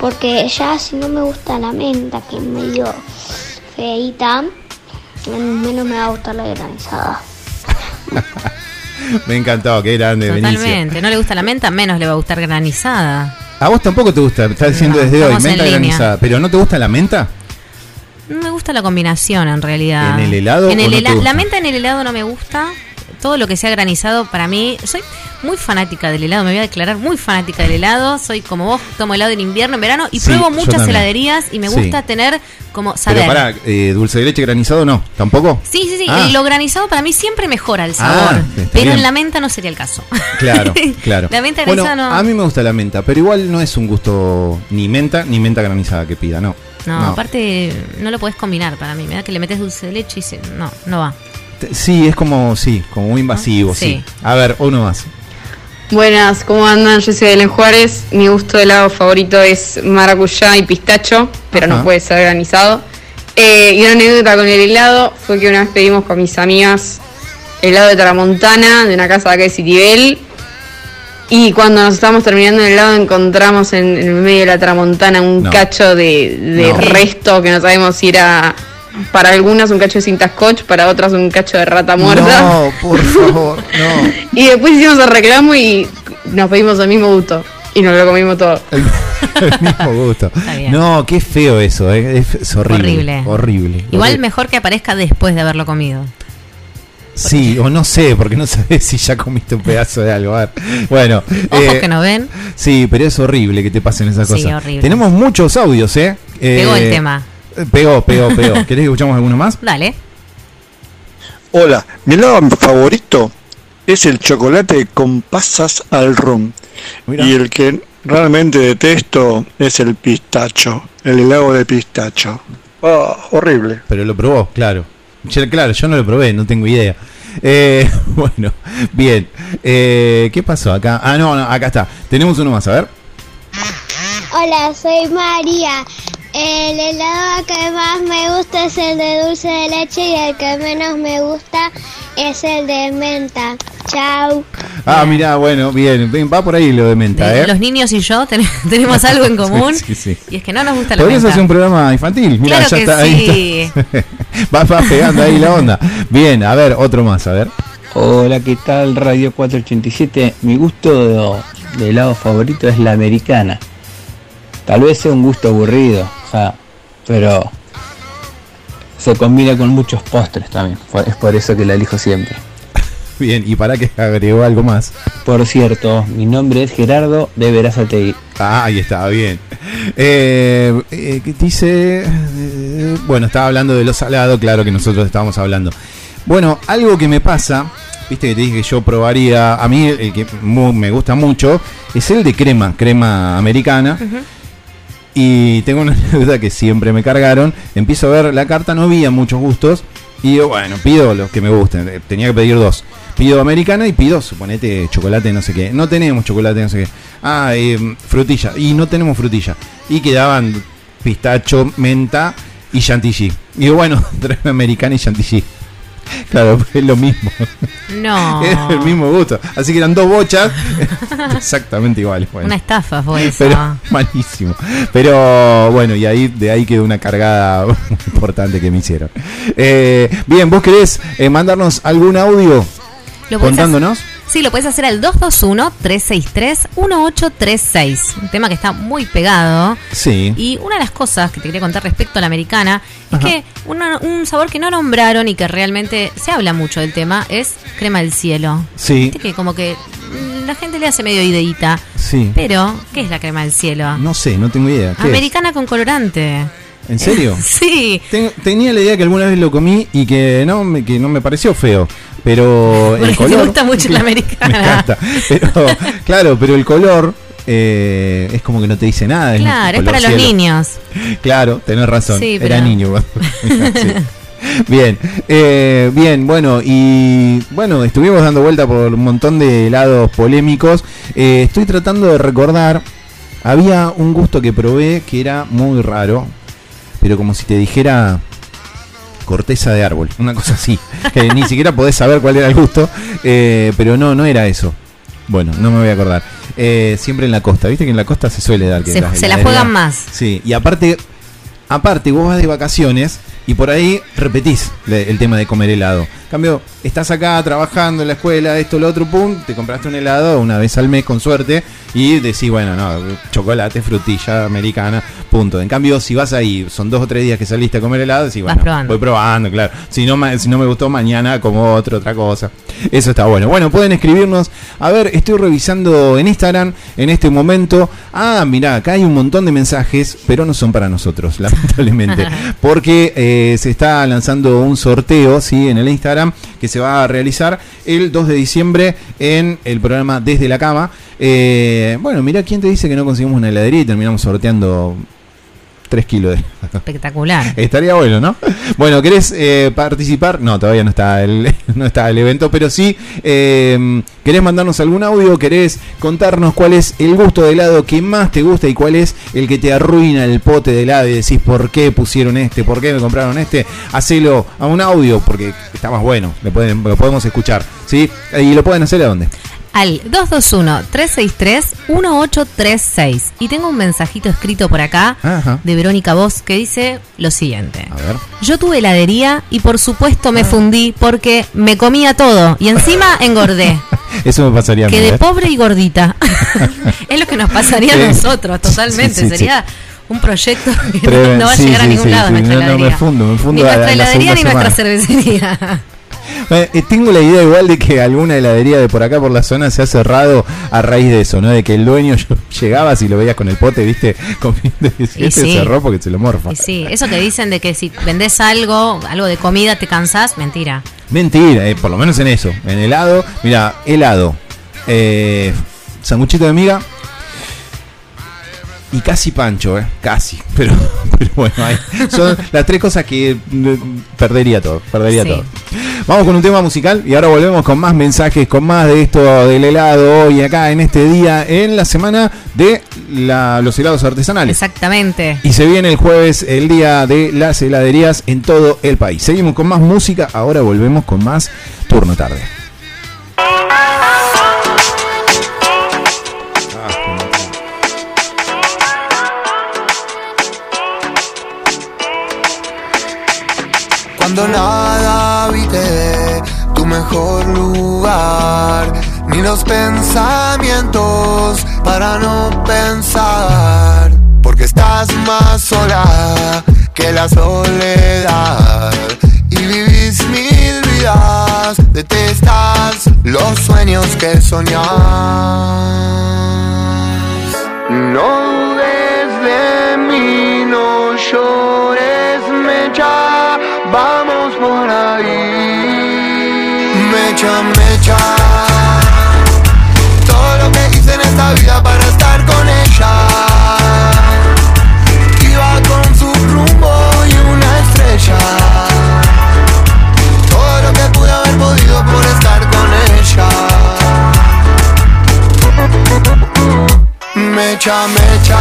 Speaker 12: Porque ya si no me gusta la menta, que es medio feita, menos me va a gustar la granizada.
Speaker 5: Me encantó, qué grande, Benicio.
Speaker 6: Totalmente. No le gusta la menta, menos le va a gustar granizada.
Speaker 5: A vos tampoco te gusta, estás diciendo
Speaker 6: No,
Speaker 5: desde hoy, menta
Speaker 6: línea.
Speaker 5: granizada. ¿Pero no te gusta la menta?
Speaker 6: No me gusta la combinación en realidad.
Speaker 5: ¿En el helado
Speaker 6: En
Speaker 5: o
Speaker 6: el
Speaker 5: no te
Speaker 6: hela-
Speaker 5: gusta?
Speaker 6: La menta en el helado no me gusta. Todo lo que sea granizado para mí. Soy muy fanática del helado. Me voy a declarar muy fanática del helado. Soy como vos, tomo helado en invierno, en verano y
Speaker 5: Sí,
Speaker 6: pruebo muchas heladerías y me
Speaker 5: Sí.
Speaker 6: gusta tener como saber.
Speaker 5: Pero pará, eh, dulce de leche granizado no, ¿tampoco?
Speaker 6: Sí, sí, sí.
Speaker 5: Ah.
Speaker 6: Lo granizado para mí siempre mejora el
Speaker 5: Ah,
Speaker 6: sabor. pero
Speaker 5: bien.
Speaker 6: en la menta no sería el caso.
Speaker 5: Claro, claro.
Speaker 6: La menta
Speaker 5: bueno,
Speaker 6: granizada no.
Speaker 5: A mí me gusta la menta, pero igual no es un gusto ni menta ni menta granizada que pida, no.
Speaker 6: No, aparte no lo podés combinar para mí. Me da que le metes dulce de leche y se, no, no va.
Speaker 5: Sí, es como, sí, como muy invasivo, sí.
Speaker 6: Sí.
Speaker 5: A ver, uno más.
Speaker 13: Buenas, ¿cómo andan? Yo soy Belén Juárez. Mi gusto de helado favorito es maracuyá y pistacho, pero
Speaker 5: Ajá.
Speaker 13: no puede ser granizado. Eh, y una anécdota con el helado fue que una vez pedimos con mis amigas helado de Tramontana, de una casa de acá de Citibel. Y cuando nos estábamos terminando el helado encontramos en, en el medio de la Tramontana un
Speaker 5: No.
Speaker 13: cacho de, de
Speaker 5: No.
Speaker 13: resto que no sabemos si era para algunas un cacho de cinta scotch, para otras un cacho de rata muerta.
Speaker 5: No, por favor, no.
Speaker 13: Y después hicimos el reclamo y nos pedimos el mismo gusto. Y nos lo comimos todo.
Speaker 5: El mismo gusto.
Speaker 6: bien.
Speaker 5: No, qué feo eso, eh, es, es horrible.
Speaker 6: Horrible.
Speaker 5: Horrible.
Speaker 6: Igual
Speaker 5: Horrible.
Speaker 6: mejor que aparezca después de haberlo comido.
Speaker 5: Sí, o no sé, porque no sabes si ya comiste un pedazo de algo. A ver. Bueno.
Speaker 6: Ojos
Speaker 5: eh,
Speaker 6: que no ven.
Speaker 5: Sí, pero es horrible que te pasen esas
Speaker 6: Sí,
Speaker 5: cosas.
Speaker 6: horrible.
Speaker 5: Tenemos muchos audios, ¿eh?
Speaker 6: Pegó
Speaker 5: Eh,
Speaker 6: el tema.
Speaker 5: Pegó, pegó, pegó. ¿Querés que escuchamos alguno más?
Speaker 6: Dale.
Speaker 14: Hola, mi helado favorito es el chocolate con pasas al rum. Y el que realmente detesto es el pistacho, el helado de pistacho. Ah, horrible.
Speaker 5: Pero lo probó, claro. Claro, yo no lo probé, no tengo idea. Eh, bueno, bien. Eh, ¿Qué pasó acá? Ah, no, no, acá está. Tenemos uno más, a ver.
Speaker 12: Hola, soy María. El helado que más me gusta es el de dulce de leche y el que menos me gusta es el de menta. Chao.
Speaker 5: Ah, mirá, bueno, bien. Va por ahí lo de menta,
Speaker 6: De-
Speaker 5: ¿eh?
Speaker 6: Los niños y yo ten- tenemos algo en común.
Speaker 5: Sí, sí, sí.
Speaker 6: Y es que no nos gusta la
Speaker 5: Podrías
Speaker 6: menta.
Speaker 5: hacer un programa infantil.
Speaker 6: Claro
Speaker 5: ya
Speaker 6: que
Speaker 5: está ahí. está. vas, vas pegando ahí la onda. Bien, a ver, otro más, a ver.
Speaker 15: Hola, ¿qué tal? Radio 487. Mi gusto de, de helado favorito es la americana. Tal vez sea un gusto aburrido, pero se combina con muchos postres también. Es por eso que la elijo siempre.
Speaker 5: Bien, y para que agregó algo más.
Speaker 15: Por cierto, mi nombre es Gerardo de Verazategui.
Speaker 5: Ah, ahí está, bien. Eh, eh, ¿qué dice? Eh, bueno, estaba hablando de lo salado, claro que nosotros estábamos hablando. Bueno, algo que me pasa, viste que te dije que yo probaría, a mí el que me gusta mucho, es el de crema, crema americana. Y tengo una anécdota que siempre me cargaron. Empiezo a ver la carta, no había muchos gustos. Y bueno, pido los que me gusten. Eh, Tenía que pedir dos. Pido americana y pido, suponete, chocolate, no sé qué. No tenemos chocolate, no sé qué. Ah, eh, frutilla. Y no tenemos frutilla. Y quedaban pistacho, menta y chantilly. Y bueno, traeme americana y chantilly. Claro, es lo mismo.
Speaker 6: No.
Speaker 5: Es el mismo gusto. Así que eran dos bochas exactamente iguales. Bueno.
Speaker 6: Una estafa fue eso.
Speaker 5: Pero malísimo. Pero bueno, y ahí de ahí quedó una cargada importante que me hicieron. Eh, bien, ¿vos querés eh, mandarnos algún audio contándonos?
Speaker 6: Sí, lo puedes hacer al 221-363-1836. Un tema que está muy pegado.
Speaker 5: Sí.
Speaker 6: Y una de las cosas que te quería contar respecto a la americana es
Speaker 5: Ajá.
Speaker 6: que una- un sabor que no nombraron y que realmente se habla mucho del tema es crema del cielo.
Speaker 5: Sí.
Speaker 6: Viste que como que mm, la gente le hace medio ideita.
Speaker 5: Sí.
Speaker 6: Pero, ¿qué es la crema del cielo?
Speaker 5: No sé, no tengo idea.
Speaker 6: Americana con colorante.
Speaker 5: ¿En serio?
Speaker 6: Sí.
Speaker 5: Ten- tenía la idea que alguna vez lo comí y que no me, que no me pareció feo. Pero el color.
Speaker 6: gusta mucho la
Speaker 5: Me
Speaker 6: americana.
Speaker 5: encanta. Pero, claro, pero el color eh, es como que no te dice nada.
Speaker 6: Claro, es para los niños.
Speaker 5: Claro, tenés razón.
Speaker 6: Sí,
Speaker 5: Era niño. Sí. Bien, eh, bien, bueno, y bueno, estuvimos dando vuelta por un montón de helados polémicos. Eh, estoy tratando de recordar, había un gusto que probé que era muy raro, pero como si te dijera corteza de árbol, una cosa así, que ni siquiera podés saber cuál era el gusto, eh, pero no, no era eso. Bueno, no me voy a acordar. Eh, siempre en la costa, viste que en la costa se suele dar que
Speaker 6: Se- se la juegan más.
Speaker 5: Sí, y aparte, aparte vos vas de vacaciones y por ahí repetís el tema de comer helado. En cambio, estás acá trabajando en la escuela, esto, lo otro, pum, te compraste un helado una vez al mes con suerte y decís, bueno, no, chocolate, frutilla americana, punto. En cambio, si vas ahí, son dos o tres días que saliste a comer helado, decís, bueno,
Speaker 6: probando.
Speaker 5: voy probando, claro. Si no, si no me gustó, mañana como otro, otra cosa. Eso está bueno. Bueno, pueden escribirnos. A ver, estoy revisando en Instagram en este momento. Ah, mirá, acá hay un montón de mensajes, pero no son para nosotros, lamentablemente. Porque eh, se está lanzando un sorteo, ¿sí? En el Instagram, que se va a realizar el 2 de diciembre en el programa Desde la Cama. Eh, bueno, mirá quién te dice que no conseguimos una heladería y terminamos sorteando 3 kilos de
Speaker 6: Espectacular.
Speaker 5: Estaría bueno, ¿no? Bueno, ¿querés eh, participar? No, todavía no está el, no está el evento, pero sí, eh, ¿querés mandarnos algún audio? ¿Querés contarnos cuál es el gusto de helado que más te gusta y cuál es el que te arruina el pote de helado y decís por qué pusieron este, por qué me compraron este? Hacelo a un audio porque está más bueno, lo, pueden, lo podemos escuchar, ¿sí? ¿Y lo pueden hacer a dónde?
Speaker 6: Al 221-363-1836. Y tengo un mensajito escrito por acá
Speaker 5: Ajá.
Speaker 6: de Verónica Voz que dice lo siguiente.
Speaker 5: A ver.
Speaker 6: Yo tuve heladería y por supuesto me fundí porque me comía todo y encima engordé.
Speaker 5: Eso me pasaría a mí.
Speaker 6: Quedé
Speaker 5: ¿eh?
Speaker 6: pobre y gordita. es lo que nos pasaría a nosotros, totalmente.
Speaker 5: Sí, sí, sí.
Speaker 6: Sería un proyecto que no va a llegar a ningún lado nuestra
Speaker 5: No, no, me
Speaker 6: heladería.
Speaker 5: fundo, me fundo
Speaker 6: ni nuestra heladería ni nuestra cervecería.
Speaker 5: Eh, tengo la idea igual de que alguna heladería de por acá por la zona se ha cerrado a raíz de eso, ¿no? De que el dueño llegabas y lo veías con el pote, ¿viste? Comiendo y
Speaker 6: Y sí.
Speaker 5: cerró porque se lo morfa.
Speaker 6: Y sí, eso que dicen de que si vendés algo, algo de comida, te cansás, mentira.
Speaker 5: Mentira, eh, por lo menos en eso. En helado, mira, helado, eh, sanguchito de miga y casi pancho, ¿eh? Casi. Pero, pero bueno, ahí son las tres cosas que eh, perdería todo. Perdería
Speaker 6: Sí.
Speaker 5: todo. Vamos con un tema musical y ahora volvemos con más mensajes, con más de esto del helado hoy acá en este día, en la semana de la- los helados artesanales.
Speaker 6: Exactamente.
Speaker 5: Y se viene el jueves el día de las heladerías en todo el país. Seguimos con más música, ahora volvemos con más turno tarde.
Speaker 16: Cuando nada habite tu mejor lugar, ni los pensamientos para no pensar, porque estás más sola que la soledad y vivís mil vidas, detestas los sueños que soñás. No dudes de mí, no llores, mecha, vamos por ahí. Mecha, mecha, todo lo que hice en esta vida para estar con ella. Mecha, mecha.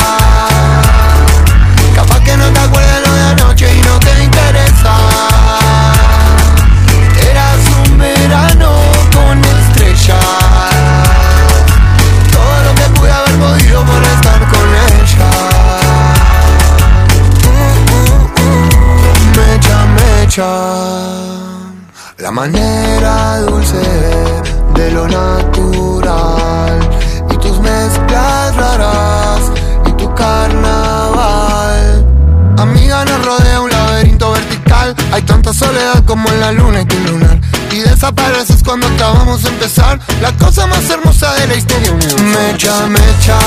Speaker 16: Capaz que no te acuerdas lo de anoche y no te interesa. Eras un verano con estrellas. Todo lo que pude haber podido por estar con ella. Uh, uh, uh. Mecha, mecha. La manera dulce de lo natural tanta soledad como en la luna y tu lunar. y desapareces cuando acabamos de empezar. La cosa más hermosa de la historia universal. Mecha, mecha.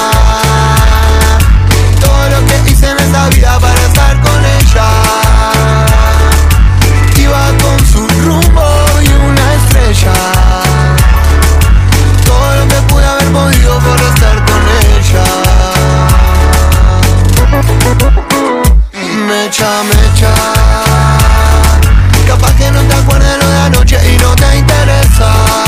Speaker 16: Todo lo que hice en esta vida para estar con ella. Iba con su rumbo y una estrella. Todo lo que pude haber podido por estar con ella. Mecha, mecha. Anoche y no te interesa.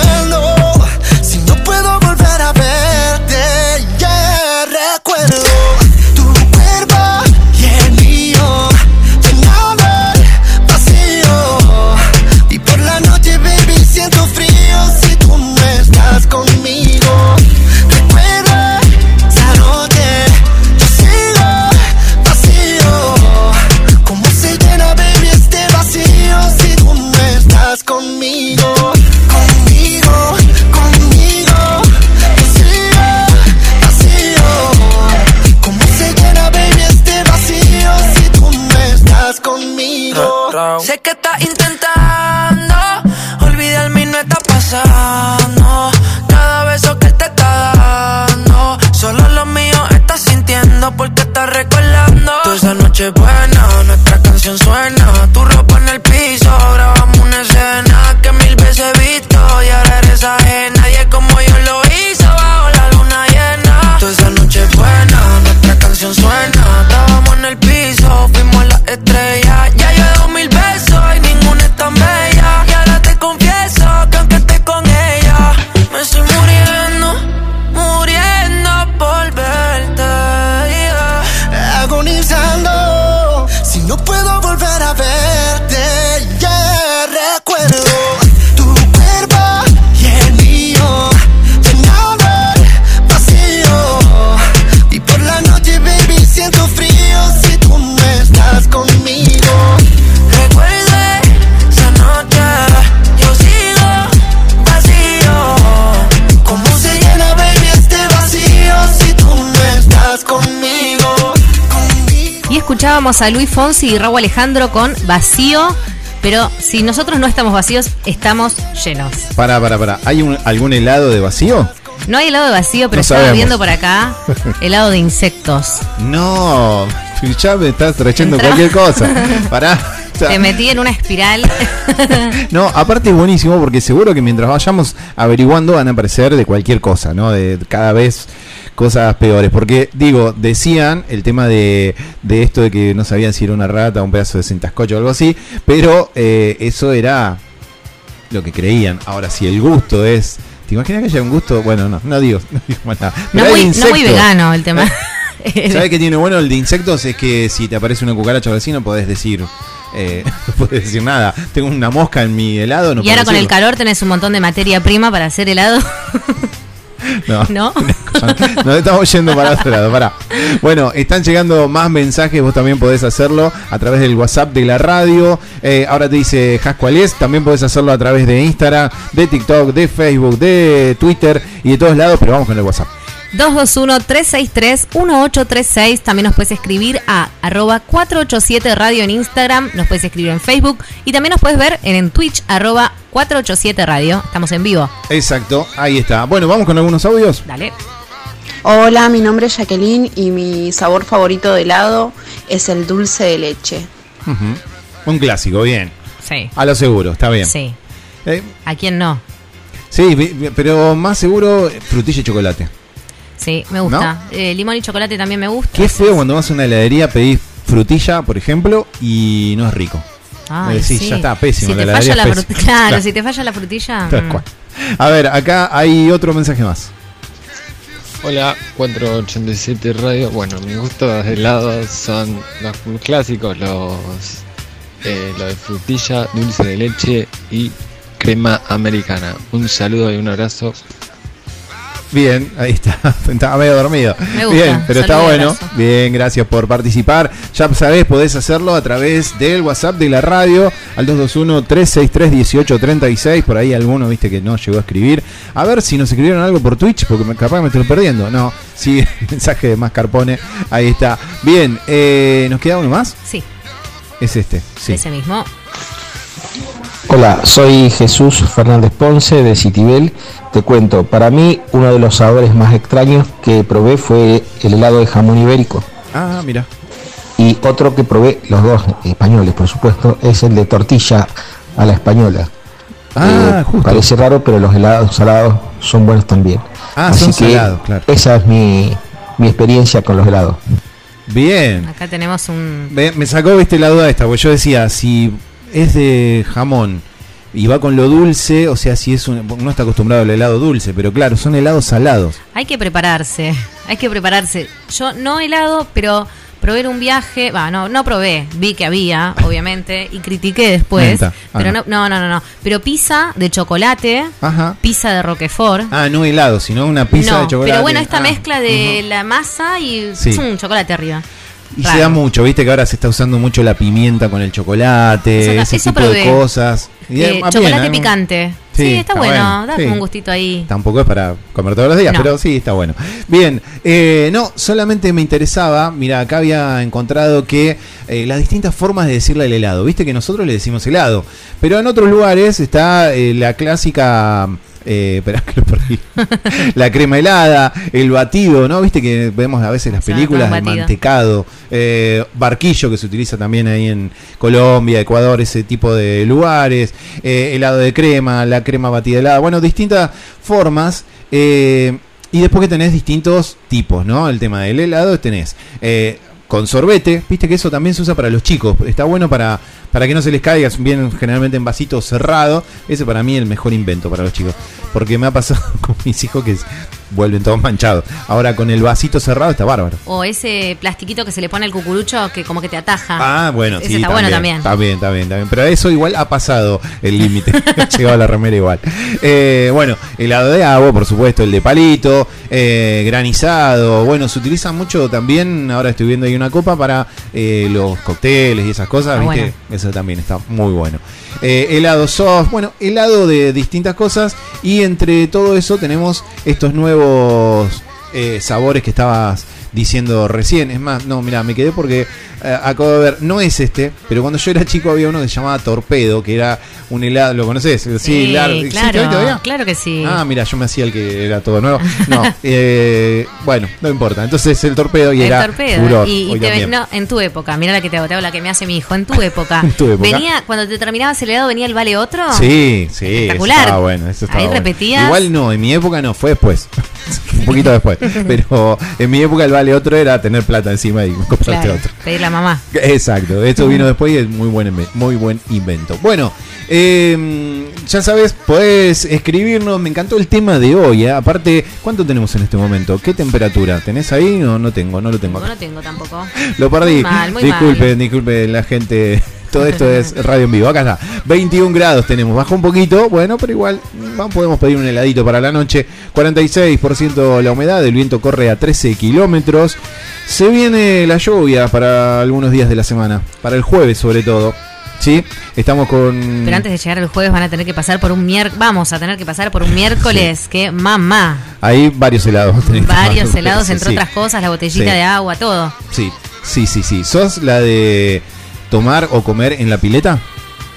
Speaker 6: escuchábamos a Luis Fonsi y Raúl Alejandro con Vacío. Pero si nosotros no estamos vacíos, estamos llenos.
Speaker 5: Para, para, para. ¿Hay un- algún helado de vacío?
Speaker 6: No hay helado de vacío, pero
Speaker 5: No
Speaker 6: estaba
Speaker 5: sabemos.
Speaker 6: viendo por acá helado de insectos.
Speaker 5: No, ya me estás trayendo cualquier cosa. Pará. Sea,
Speaker 6: Te metí en una espiral.
Speaker 5: No, aparte es buenísimo porque seguro que mientras vayamos averiguando van a aparecer de cualquier cosa, ¿no? De cada vez cosas peores. Porque, digo, decían el tema de, de esto de que no sabían si era una rata, un pedazo de cintascocho o algo así, pero eh, eso era lo que creían. Ahora, si el gusto es... ¿Te imaginas que haya un gusto? Bueno, no, no digo, no digo más nada.
Speaker 6: No muy, no muy vegano el tema.
Speaker 5: ¿Sabes qué tiene bueno el de insectos? Es que si te aparece una cucaracha vecina podés decir... Eh, no podés decir nada. Tengo una mosca en mi helado. No
Speaker 6: y ahora con el calor tenés un montón de materia prima para hacer helado.
Speaker 5: No,
Speaker 6: ¿No?
Speaker 5: Nos estamos yendo para otro lado, pará. Bueno, están llegando más mensajes, vos también podés hacerlo a través del WhatsApp de la radio. Eh, ahora te dice Jascual es, también podés hacerlo a través de Instagram, de TikTok, de Facebook, de Twitter y de todos lados, pero vamos con el WhatsApp.
Speaker 6: 221-363-1836. También nos puedes escribir a arroba 487 radio en Instagram. Nos puedes escribir en Facebook. Y también nos puedes ver en, en Twitch arroba 487 radio. Estamos en vivo.
Speaker 5: Exacto, ahí está. Bueno, vamos con algunos audios.
Speaker 6: Dale.
Speaker 17: Hola, mi nombre es Jacqueline y mi sabor favorito de helado es el dulce de leche.
Speaker 5: Un clásico, bien.
Speaker 6: Sí.
Speaker 5: A lo seguro, está bien.
Speaker 6: Sí.
Speaker 5: Eh,
Speaker 6: ¿A quién no?
Speaker 5: sí, pero más seguro frutilla y chocolate.
Speaker 6: Sí, me gusta. Eh, limón y chocolate también me gusta.
Speaker 5: Qué feo cuando vas a una heladería, pedís frutilla, por ejemplo, y no es rico.
Speaker 6: Ay,
Speaker 5: Decís,
Speaker 6: sí.
Speaker 5: ya está, pésimo.
Speaker 6: Si
Speaker 5: la
Speaker 6: te falla
Speaker 5: heladería
Speaker 6: la frutilla. Claro,
Speaker 5: Claro.
Speaker 6: si te falla la frutilla. Mm.
Speaker 5: A ver, acá hay otro mensaje más.
Speaker 18: Hola, 487 Radio. Bueno, mis gustos de helado son los clásicos, los eh, lo de frutilla, dulce de leche y crema americana. Un saludo y un abrazo.
Speaker 5: Bien, ahí está. Estaba medio dormido.
Speaker 18: Me gusta,
Speaker 5: Bien, pero está bueno. Bien, gracias por participar. Ya sabés, podés hacerlo a través del WhatsApp de la radio al 221-363-1836. Por ahí alguno, viste, que no llegó a escribir. A ver si nos escribieron algo por Twitch, porque me- capaz me estoy perdiendo. No, sí, mensaje de Mascarpone. Ahí está. Bien, eh, ¿nos queda uno más?
Speaker 6: Sí.
Speaker 5: Es este, sí.
Speaker 6: Ese mismo.
Speaker 19: Hola, soy Jesús Fernández Ponce de Citibel. Te cuento, para mí uno de los sabores más extraños que probé fue el helado de jamón ibérico.
Speaker 5: Ah, mira.
Speaker 19: Y otro que probé, los dos españoles por supuesto, es el de tortilla a la española.
Speaker 5: Ah,
Speaker 19: Eh, Parece raro, pero los helados salados son buenos también.
Speaker 5: Ah,
Speaker 19: Así
Speaker 5: son
Speaker 19: que
Speaker 5: salados, claro.
Speaker 19: Esa es mi, mi experiencia con los helados.
Speaker 5: Bien.
Speaker 6: Acá tenemos un.
Speaker 5: Me sacó, viste, la duda esta, porque yo decía, si es de jamón y va con lo dulce, o sea, si es un... No está acostumbrado al helado dulce, pero claro, son helados salados.
Speaker 6: Hay que prepararse. Hay que prepararse. Yo no helado, pero probé un viaje. Va, no, no probé. Vi que había, obviamente, y critiqué después.
Speaker 5: Ah,
Speaker 6: pero
Speaker 5: no.
Speaker 6: no. no, no, no. Pero pizza de chocolate,
Speaker 5: Ajá.
Speaker 6: pizza de Roquefort.
Speaker 5: Ah, no helado, sino una pizza
Speaker 6: no,
Speaker 5: de chocolate.
Speaker 6: pero bueno, esta
Speaker 5: Ah,
Speaker 6: mezcla de la masa y
Speaker 5: Sí.
Speaker 6: un chocolate arriba.
Speaker 5: Y se da mucho, viste que ahora se está usando mucho la pimienta con el chocolate,
Speaker 6: Eso-
Speaker 5: ese
Speaker 6: eso
Speaker 5: tipo de
Speaker 6: probé.
Speaker 5: cosas. Y,
Speaker 6: Eh,
Speaker 5: bien,
Speaker 6: chocolate
Speaker 5: ah,
Speaker 6: picante. Sí,
Speaker 5: Sí,
Speaker 6: está,
Speaker 5: está
Speaker 6: bueno,
Speaker 5: bueno,
Speaker 6: da
Speaker 5: sí.
Speaker 6: como un gustito ahí.
Speaker 5: Tampoco es para comer todos los días,
Speaker 6: No.
Speaker 5: pero sí, está bueno. Bien, eh, no, solamente me interesaba, mira, acá había encontrado que eh, las distintas formas de decirle al helado, viste que nosotros le decimos helado, pero en otros lugares está eh, la clásica... Eh, que lo perdí. la crema helada, el batido, ¿no? Viste que vemos a veces las películas
Speaker 6: con
Speaker 5: de
Speaker 6: batido.
Speaker 5: mantecado, eh, barquillo que se utiliza también ahí en Colombia, Ecuador, ese tipo de lugares, eh, helado de crema, la crema batida helada, bueno, distintas formas. eh, y después que tenés distintos tipos, ¿no? El tema del helado tenés con sorbete, viste que eso también se usa para los chicos, está bueno para, para que no se les caiga, vienen generalmente en vasito cerrado, ese para mí es el mejor invento para los chicos, porque me ha pasado con mis hijos que vuelven todos manchados, ahora con el vasito cerrado está bárbaro.
Speaker 6: O ese plastiquito que se le pone al cucurucho que como que te ataja.
Speaker 5: Ah, bueno,
Speaker 6: Ese
Speaker 5: sí.
Speaker 6: está bueno también.
Speaker 5: Está bien, está bien, está bien. Pero eso igual ha pasado el límite. ha llegado a la remera igual. Eh, bueno, helado de agua, por supuesto, el de palito, eh, granizado. Bueno, se utiliza mucho también. Ahora estoy viendo ahí una copa para eh, los cócteles y esas cosas. ¿viste?
Speaker 6: bueno.
Speaker 5: Eso también está muy bueno. Eh, helado soft, bueno, helado de distintas cosas. Y entre todo eso tenemos estos nuevos eh, sabores que estabas diciendo recién. Es más, no, mira, me quedé porque eh, acabo de ver, no es este, pero cuando yo era chico había uno que se llamaba Torpedo, que era un helado, ¿lo conoces? Sí,
Speaker 6: Sí,
Speaker 5: largo. ¿Existe
Speaker 6: claro,
Speaker 5: hoy todavía?
Speaker 6: claro que sí.
Speaker 5: Ah, mira, yo me hacía el que era todo nuevo. No, eh, bueno, no importa. Entonces el torpedo y
Speaker 6: el
Speaker 5: era
Speaker 6: torpedo.
Speaker 5: furor.
Speaker 6: y, y te no, en tu época, mira la que te hago, te hago la que me hace mi hijo. En tu época.
Speaker 5: En tu época.
Speaker 6: Venía, cuando te terminabas el helado, venía el vale otro.
Speaker 5: Sí, sí.
Speaker 6: Espectacular.
Speaker 5: bueno, eso
Speaker 6: Ahí
Speaker 5: bueno.
Speaker 6: repetías.
Speaker 5: Igual no, en mi época no, fue después. Un poquito después. Pero en mi época el vale otro era tener plata encima y comprarte
Speaker 6: Claro,
Speaker 5: otro.
Speaker 6: pedir la mamá.
Speaker 5: Exacto, esto vino después y es muy buen, muy buen invento. Bueno, eh, ya sabes, podés escribirnos, me encantó el tema de hoy, ¿eh? aparte, ¿cuánto tenemos en este momento? ¿Qué temperatura? ¿Tenés ahí? No, no tengo, no lo tengo acá.
Speaker 6: no tengo tampoco.
Speaker 5: Lo perdí.
Speaker 6: Muy mal, muy
Speaker 5: disculpen,
Speaker 6: mal.
Speaker 5: disculpen la gente Todo esto es radio en vivo. Acá está. 21 grados tenemos. Bajó un poquito. Bueno, pero igual mm, podemos pedir un heladito para la noche. 46% la humedad. El viento corre a 13 kilómetros. Se viene la lluvia para algunos días de la semana. Para el jueves sobre todo. Sí, estamos con...
Speaker 6: Pero antes de llegar el jueves van a tener que pasar por un miércoles. Vamos a tener que pasar por un miércoles. Que mamá.
Speaker 5: Hay varios helados.
Speaker 6: Varios helados,
Speaker 5: Sí,
Speaker 6: entre
Speaker 5: sí.
Speaker 6: otras cosas, la botellita
Speaker 5: Sí.
Speaker 6: de agua, todo.
Speaker 5: Sí, sí, sí, sí. ¿Sos la de tomar o comer en la pileta?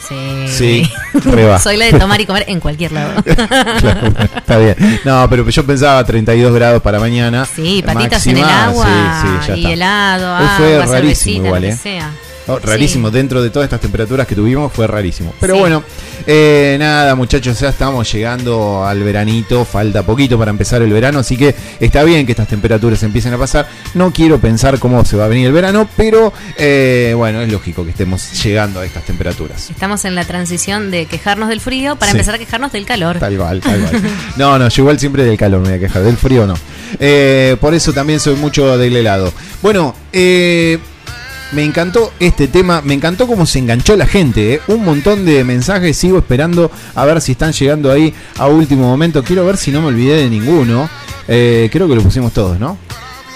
Speaker 6: Sí.
Speaker 5: Sí, re va.
Speaker 6: Soy la de tomar y comer en cualquier lado.
Speaker 5: Claro, está bien. No, pero yo pensaba 32 grados para mañana.
Speaker 6: Sí, patitas en el
Speaker 5: Máxima,
Speaker 6: agua
Speaker 5: sí, sí, ya
Speaker 6: y
Speaker 5: está.
Speaker 6: helado,
Speaker 5: Hoy fue
Speaker 6: agua,
Speaker 5: rarísimo igual,
Speaker 6: lo que
Speaker 5: ¿eh?
Speaker 6: sea.
Speaker 5: Oh, rarísimo, dentro de todas estas temperaturas que tuvimos fue rarísimo. Pero
Speaker 6: Sí.
Speaker 5: bueno, eh, nada muchachos, ya estamos llegando al veranito, falta poquito para empezar el verano, así que está bien que estas temperaturas empiecen a pasar. No quiero pensar cómo se va a venir el verano, pero eh, bueno, es lógico que estemos llegando a estas temperaturas.
Speaker 6: Estamos en la transición de quejarnos del frío para
Speaker 5: Sí.
Speaker 6: empezar a quejarnos del calor.
Speaker 5: Tal cual, tal cual. No, no, yo igual siempre del calor me voy a quejar, del frío no. Eh, por eso también soy mucho del helado. Bueno, eh, me encantó este tema, me encantó cómo se enganchó la gente. eh. Un montón de mensajes, sigo esperando a ver si están llegando ahí a último momento. Quiero ver si no me olvidé de ninguno. Eh, creo que lo pusimos todos, ¿no?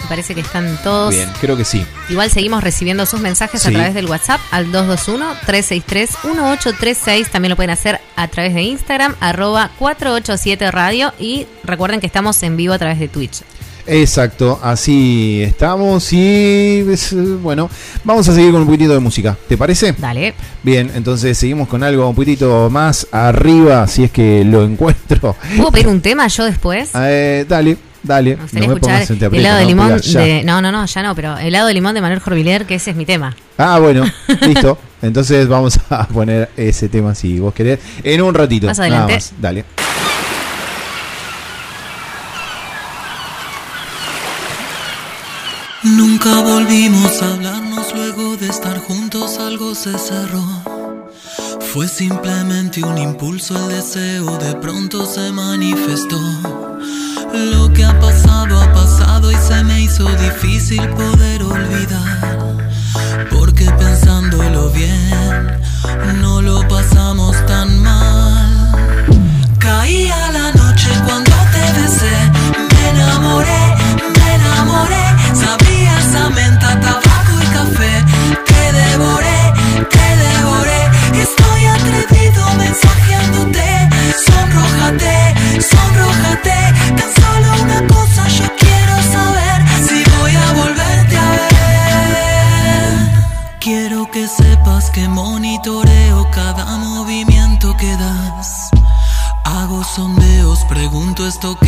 Speaker 6: Me parece que están todos.
Speaker 5: Bien, creo que sí.
Speaker 6: Igual seguimos recibiendo sus mensajes a través del WhatsApp al 221-363-1836. También lo pueden hacer a través de Instagram, arroba 487 Radio. Y recuerden que estamos en vivo a través de Twitch.
Speaker 5: Exacto, así estamos y es, bueno, vamos a seguir con un poquitito de música, ¿te parece?
Speaker 6: Dale.
Speaker 5: Bien, entonces seguimos con algo un poquitito más arriba, si es que lo encuentro.
Speaker 6: ¿Puedo pedir un tema yo después?
Speaker 5: Eh, dale, dale, no me pongas
Speaker 6: escuchar
Speaker 5: en te aprieto,
Speaker 6: helado de
Speaker 5: no,
Speaker 6: limón de. No, no, no, ya no, pero helado de limón de Manuel Jorviler, que ese es mi tema.
Speaker 5: Ah, bueno, listo. Entonces vamos a poner ese tema si vos querés en un ratito.
Speaker 6: Más
Speaker 5: nada
Speaker 6: adelante.
Speaker 5: más. Dale.
Speaker 20: Nunca volvimos a hablarnos luego de estar juntos, algo se cerró. Fue simplemente un impulso, el deseo de pronto se manifestó. Lo que ha pasado ha pasado y se me hizo difícil poder olvidar. Porque pensándolo bien, no lo pasamos tan mal. Caía la noche cuando te besé, me enamoré, enamoré. Sabía esa menta, tabaco y café. Te devoré, te devoré. Estoy atrevido mensajeándote. Sonrójate, sonrójate. Tan solo una cosa yo quiero saber si voy a volverte a ver. Quiero que sepas que monitoreo cada movimiento que das. Hago sondeos, pregunto, estoqueo, me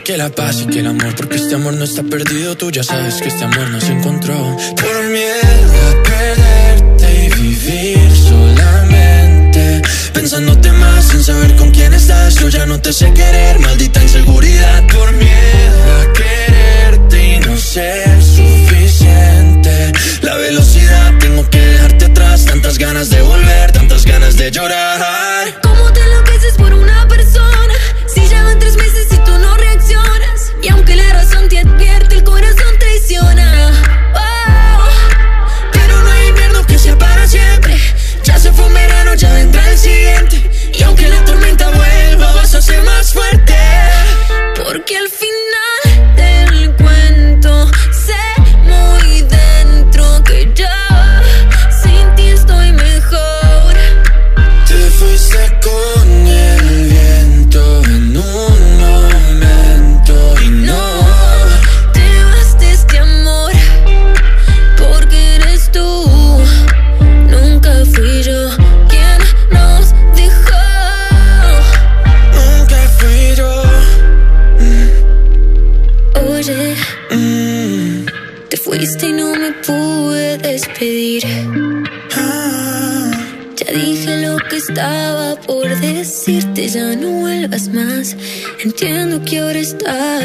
Speaker 21: Que la
Speaker 22: paz y que el amor. Porque este amor no está perdido. Tú ya sabes que este amor no se encontró. Por miedo a perderte y vivir solamente. Pensándote más sin saber con quién estás. Yo ya no te sé querer, maldita inseguridad. Por miedo a quererte y no ser suficiente. La velocidad, tengo que dejarte atrás. Tantas ganas de volver, tantas ganas de llorar.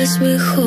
Speaker 2: Estás mejor sin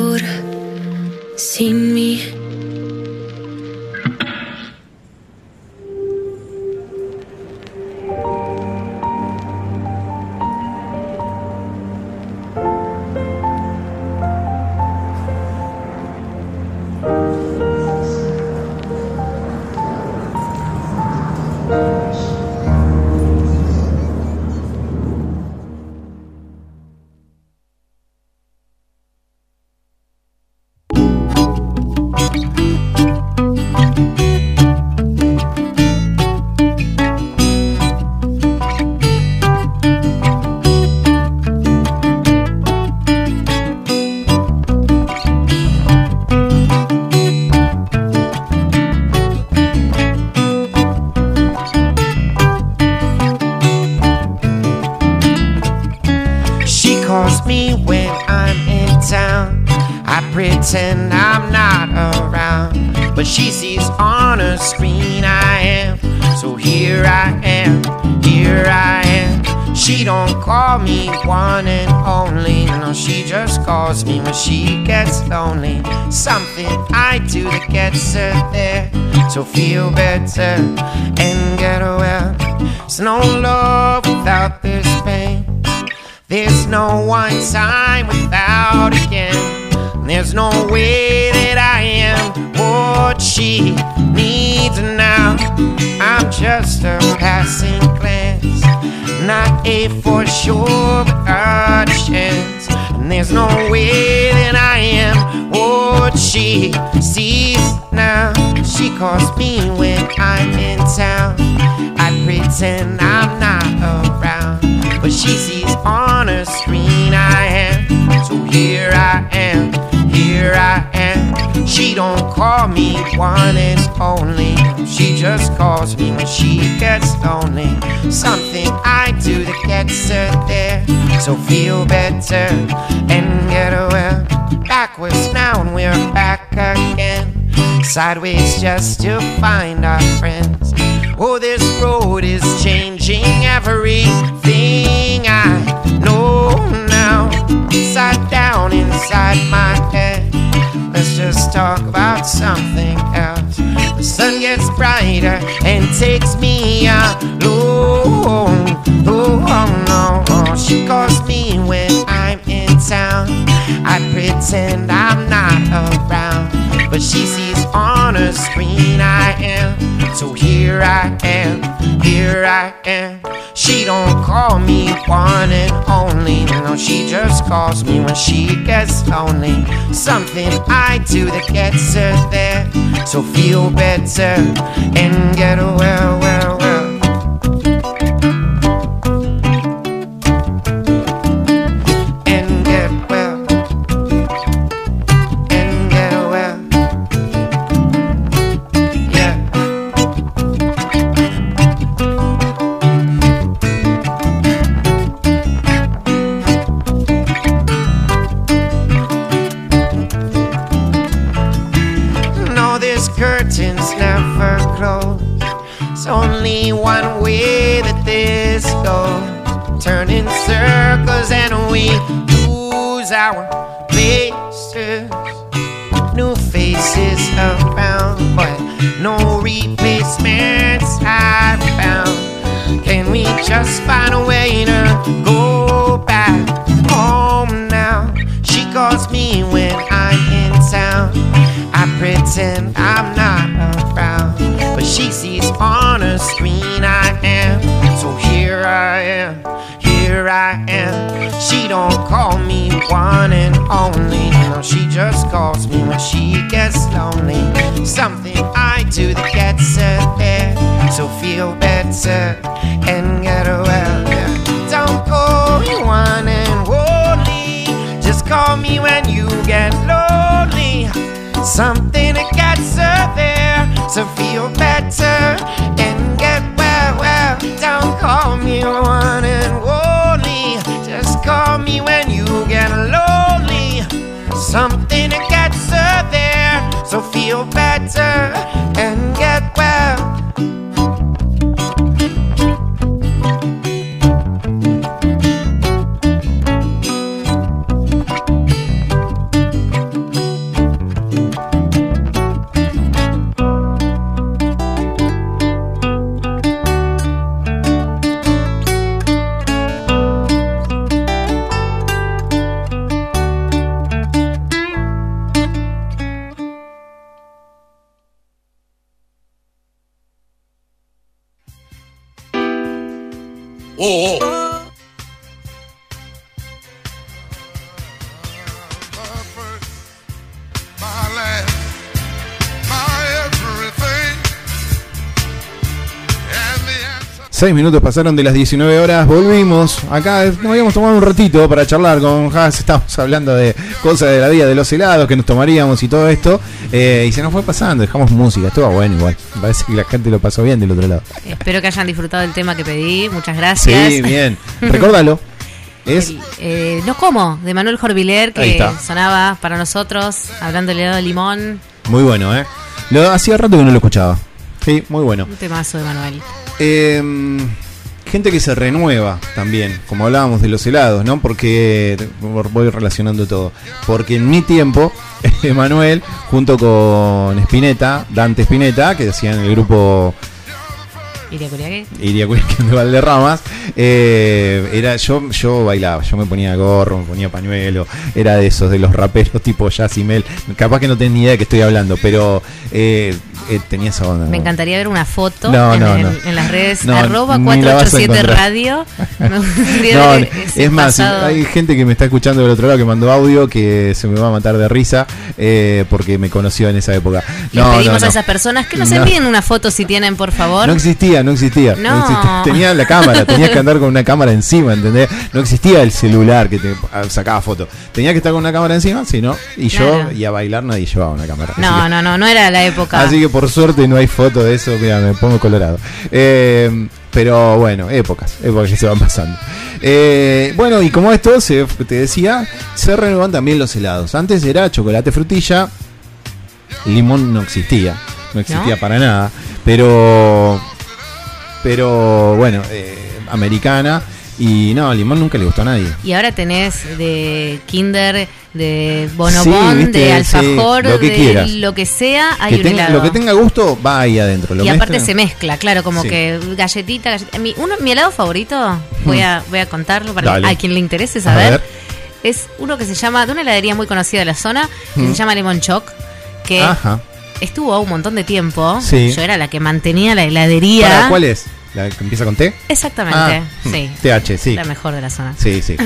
Speaker 23: So feel better and get well. There's no love without this pain. There's no one time without again. There's no way that I am what she needs now. I'm just a passing glance, not a for sure, but a chance. And there's no way that I am what she sees now. She calls me when I'm in town. I pretend I'm not around, but she sees on her screen I am. So here I am, here I am. She don't call me one and only. She just calls me when she gets lonely. Something I do that gets her there. So feel better and get well. Backwards now and we're back again. Sideways just to find our friends. Oh, this road is changing everything I know now. Sat down inside my head. Let's just talk about something else. The sun gets brighter and takes me alone. Oh, no. She calls me when I'm in town. I pretend I'm. But she sees on her screen I am. So here I am, here I am. She don't call me one and only. No, she just calls me when she gets lonely. Something I do that gets her there. So feel better and get well, well, well. We lose our places. New faces around, but no replacements I found. Can we just find a way to go back home now? She calls me when I'm in town. I pretend I'm not around, but she sees on her screen only. No, she just calls me when she gets lonely. Something I do that gets her there. So feel better and get well. Don't call me one and only. Just call me when you get lonely. Something that gets her there. So feel better and get well. Well, don't call me one better
Speaker 5: Seis minutos pasaron de las 19 horas, volvimos. Acá nos habíamos tomado un ratito para charlar con Haas. Estábamos hablando de cosas de la vida, de los helados que nos tomaríamos y todo esto. eh, y se nos fue pasando, dejamos música. Estuvo bueno igual. Parece que la gente lo pasó bien del otro lado.
Speaker 6: Espero que hayan disfrutado del tema que pedí. Muchas gracias.
Speaker 5: Sí, bien. Recórdalo. Es
Speaker 6: Eh, no como, de Manuel Jorviler, que sonaba para nosotros, hablando helado de limón.
Speaker 5: muy bueno, ¿eh? Lo hacía rato que no lo escuchaba. Sí, muy bueno.
Speaker 6: Un temazo de Manuel.
Speaker 5: Eh, gente que se renueva también, como hablábamos de los helados, ¿no? Porque voy relacionando todo. Porque en mi tiempo, Emanuel, junto con Spinetta, Dante Spinetta, que hacían el grupo
Speaker 6: Iria Curiaque.
Speaker 5: Iría Cuesquión de Valderramas, eh, era, yo, yo bailaba, yo me ponía gorro, me ponía pañuelo, era de esos, de los raperos tipo Jazz y Mel. Capaz que no tenés ni idea de qué estoy hablando, pero eh, eh, tenía esa onda.
Speaker 6: Me encantaría ver una foto
Speaker 5: No,
Speaker 6: en,
Speaker 5: no,
Speaker 6: en-
Speaker 5: no.
Speaker 6: en las redes arroba
Speaker 5: ni la vas a
Speaker 6: 487
Speaker 5: encontrar.
Speaker 6: radio. Me
Speaker 5: es más,
Speaker 6: pasado.
Speaker 5: hay gente que me está escuchando del otro lado que mandó audio que se me va a matar de risa eh, porque me conoció en esa época.
Speaker 6: Les pedimos a esas personas que nos
Speaker 5: No.
Speaker 6: envíen una foto si tienen, por favor.
Speaker 5: No existía, no existía. Tenía la cámara, tenías que andar con una cámara encima, ¿entendés? No existía el celular que te ah, sacaba foto. Tenía que estar con una cámara encima, si no. Y yo, y a bailar nadie llevaba una cámara.
Speaker 6: No, no, no, no era la época.
Speaker 5: Así que por suerte no hay foto de eso, mira, me pongo colorado. Eh, pero bueno, épocas, épocas que se van pasando. Eh, bueno, y como esto, se, te decía, se renuevan también los helados. Antes era chocolate frutilla, limón no existía, no existía
Speaker 6: ¿No?
Speaker 5: para nada, pero, pero bueno, eh, americana. Y no, limón nunca le gustó a nadie.
Speaker 6: Y ahora tenés de Kinder, de Bonobón,
Speaker 5: Sí, viste,
Speaker 6: de
Speaker 5: sí,
Speaker 6: Alfajor,
Speaker 5: lo que
Speaker 6: de
Speaker 5: quieras.
Speaker 6: lo que sea, hay
Speaker 5: Que
Speaker 6: un
Speaker 5: tenga-
Speaker 6: helado.
Speaker 5: lo que tenga gusto va ahí adentro. Lo
Speaker 6: y aparte
Speaker 5: mezclan.
Speaker 6: se mezcla, claro, como
Speaker 5: Sí.
Speaker 6: que galletita, galletita. Mi, uno, mi helado favorito, voy a, voy a contarlo para
Speaker 5: Dale.
Speaker 6: a quien le interese
Speaker 5: A
Speaker 6: saber.
Speaker 5: ver.
Speaker 6: Es uno que se llama, de una heladería muy conocida de la zona, que
Speaker 5: Mm.
Speaker 6: se llama Lemon Choc, que
Speaker 5: Ajá.
Speaker 6: estuvo un montón de tiempo. Yo era la que mantenía la heladería.
Speaker 5: ¿Para cuál es? ¿La que empieza con T?
Speaker 6: Exactamente,
Speaker 5: Ah,
Speaker 6: sí.
Speaker 5: TH, sí.
Speaker 6: La mejor de la zona.
Speaker 5: Sí, sí.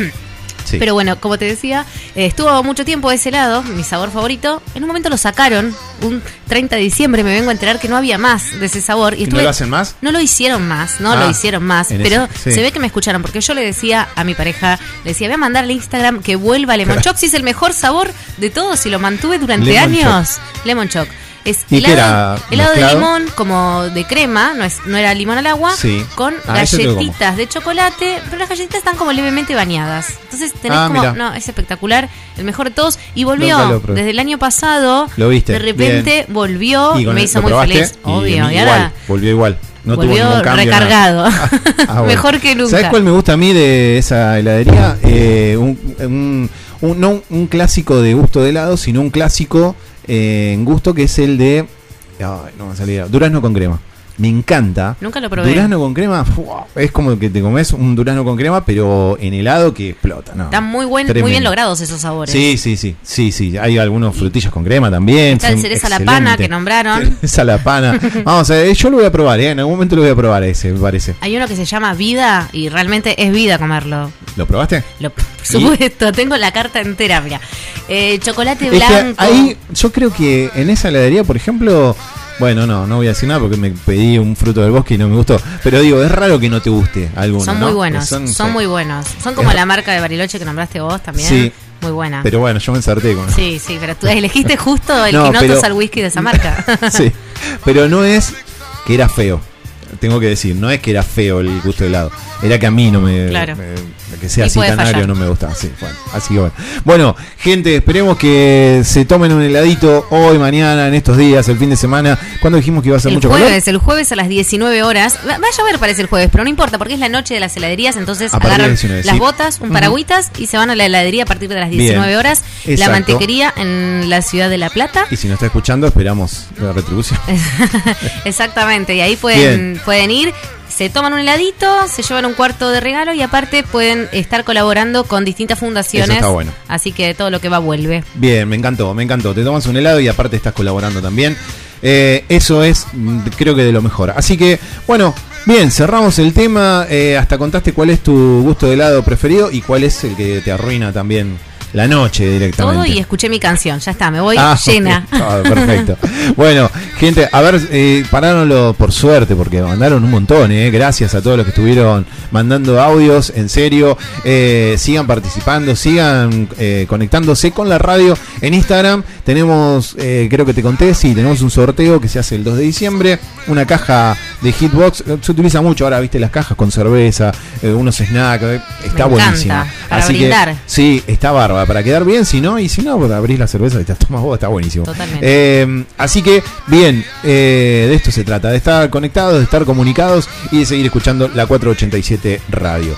Speaker 5: Sí.
Speaker 6: Pero bueno, como te decía, eh, estuvo mucho tiempo ese helado, mi sabor favorito. En un momento lo sacaron, un 30 de diciembre me vengo a enterar que no había más de ese sabor. Y
Speaker 5: ¿Y no
Speaker 6: estuve-
Speaker 5: lo hacen más?
Speaker 6: No lo hicieron más, no
Speaker 5: Ah,
Speaker 6: lo hicieron más. Pero
Speaker 5: ese- sí.
Speaker 6: se ve que me escucharon, porque yo le decía a mi pareja, le decía, voy a mandarle a Instagram que vuelva Lemon Choc, si es el mejor sabor de todos y lo mantuve durante
Speaker 5: Lemon
Speaker 6: años. Lemon Choc. Es
Speaker 5: ¿Y qué
Speaker 6: helado,
Speaker 5: era?
Speaker 6: helado de limón, como de crema, no, es, no era limón al agua,
Speaker 5: Sí.
Speaker 6: con
Speaker 5: Ah,
Speaker 6: galletitas de chocolate, pero las galletitas están como levemente bañadas. Entonces tenés
Speaker 5: Ah,
Speaker 6: como, no, es espectacular, el mejor de todos. Y volvió, desde el año pasado,
Speaker 5: Lo viste,
Speaker 6: de repente
Speaker 5: bien.
Speaker 6: volvió y, me
Speaker 5: el-
Speaker 6: hizo muy feliz.
Speaker 5: y
Speaker 6: Obvio, y
Speaker 5: igual,
Speaker 6: ahora
Speaker 5: volvió igual. No
Speaker 6: Volvió
Speaker 5: cambio,
Speaker 6: recargado.
Speaker 5: Ah, bueno.
Speaker 6: Mejor que nunca.
Speaker 5: ¿Sabes cuál me gusta a mí de esa heladería? Eh, un, un- un- no un clásico de gusto de helado, sino un clásico en gusto que es el de. Ay, no me va a salir. Durazno con crema. Me encanta.
Speaker 6: Nunca lo probé.
Speaker 5: Durazno con crema, ¡fua! es como que te comes un durazno con crema, pero en helado que explota. No,
Speaker 6: Están muy, buen, muy bien logrados esos sabores.
Speaker 5: Sí, sí, sí, sí, sí. Hay algunos frutillas con crema también.
Speaker 6: Está el cereza a la pana que nombraron.
Speaker 5: Cereza la pana. Vamos a ver, yo lo voy a probar, ¿eh? en algún momento lo voy a probar ese, me parece.
Speaker 6: Hay uno que se llama vida y realmente es vida comerlo.
Speaker 5: ¿Lo probaste?
Speaker 6: Lo, por supuesto, tengo la carta entera, mira. Eh, chocolate
Speaker 5: Es que
Speaker 6: blanco.
Speaker 5: ahí yo creo que en esa heladería, por ejemplo, bueno, no, no voy a decir nada porque me pedí un fruto del bosque y no me gustó. Pero digo, es raro que no te guste alguno.
Speaker 6: son
Speaker 5: ¿no?
Speaker 6: muy buenos,
Speaker 5: Son-
Speaker 6: son,
Speaker 5: sí.
Speaker 6: muy buenos. Son como
Speaker 5: Es-
Speaker 6: la marca de Bariloche que nombraste vos también.
Speaker 5: Sí.
Speaker 6: Muy buena.
Speaker 5: Pero bueno, yo me ensarté con
Speaker 6: Sí, sí, pero tú elegiste justo el
Speaker 5: No,
Speaker 6: que no
Speaker 5: pero-
Speaker 6: el whisky de esa marca.
Speaker 5: sí. Pero no es que era feo. Tengo que decir, no es que era feo el gusto de helado. Era que a mí no me.
Speaker 6: Claro.
Speaker 5: me- que sea
Speaker 6: Y
Speaker 5: así agrio
Speaker 6: fallar.
Speaker 5: no me gusta. Sí, bueno, así que bueno. Bueno, gente, esperemos que se tomen un heladito hoy, mañana, en estos días, el fin de semana. ¿Cuándo dijimos que iba a ser
Speaker 6: El
Speaker 5: mucho
Speaker 6: jueves,
Speaker 5: calor?
Speaker 6: el jueves a las 19 horas. Va va a llover parece el jueves, pero no importa porque es la noche de las heladerías, entonces agarran
Speaker 5: las 19,
Speaker 6: las
Speaker 5: sí.
Speaker 6: botas, un paragüitas y se van a la heladería a partir de las 19
Speaker 5: Bien.
Speaker 6: horas. La
Speaker 5: Exacto.
Speaker 6: mantequería en la ciudad de La Plata.
Speaker 5: Y si no está escuchando, esperamos la retribución.
Speaker 6: Exactamente, y ahí pueden, pueden ir, se toman un heladito, se llevan un cuarto de regalo y aparte pueden estar colaborando con distintas fundaciones.
Speaker 5: Eso está bueno.
Speaker 6: Así que todo lo que va vuelve.
Speaker 5: Bien, me encantó, me encantó. Te tomas un helado y aparte estás colaborando también. Eh, eso es, mm, creo que de lo mejor. Así que, bueno, bien, cerramos el tema. Eh, hasta contaste cuál es tu gusto de helado preferido y cuál es el que te arruina también la noche directamente.
Speaker 6: Todo y escuché mi canción, ya está, me voy
Speaker 5: Ah,
Speaker 6: llena.
Speaker 5: ok. Ah, perfecto. bueno, gente, a ver, eh, paráronlo por suerte, porque mandaron un montón, eh. Gracias a todos los que estuvieron mandando audios, en serio. Eh, sigan participando, sigan eh, conectándose con la radio. En Instagram tenemos, eh, creo que te conté, sí, tenemos un sorteo que se hace el 2 de diciembre. Una caja de Hitbox. Se utiliza mucho ahora, viste, las cajas con cerveza, eh, unos snacks. eh, está buenísima. Así que,
Speaker 6: brindar.
Speaker 5: sí, está bárbara. Para quedar bien, si no, y si no, pues abrís la cerveza y te tomas vos, está buenísimo.
Speaker 6: Totalmente.
Speaker 5: Eh, así que, bien, eh, de esto se trata, de estar conectados, de estar comunicados y de seguir escuchando la 487 Radio.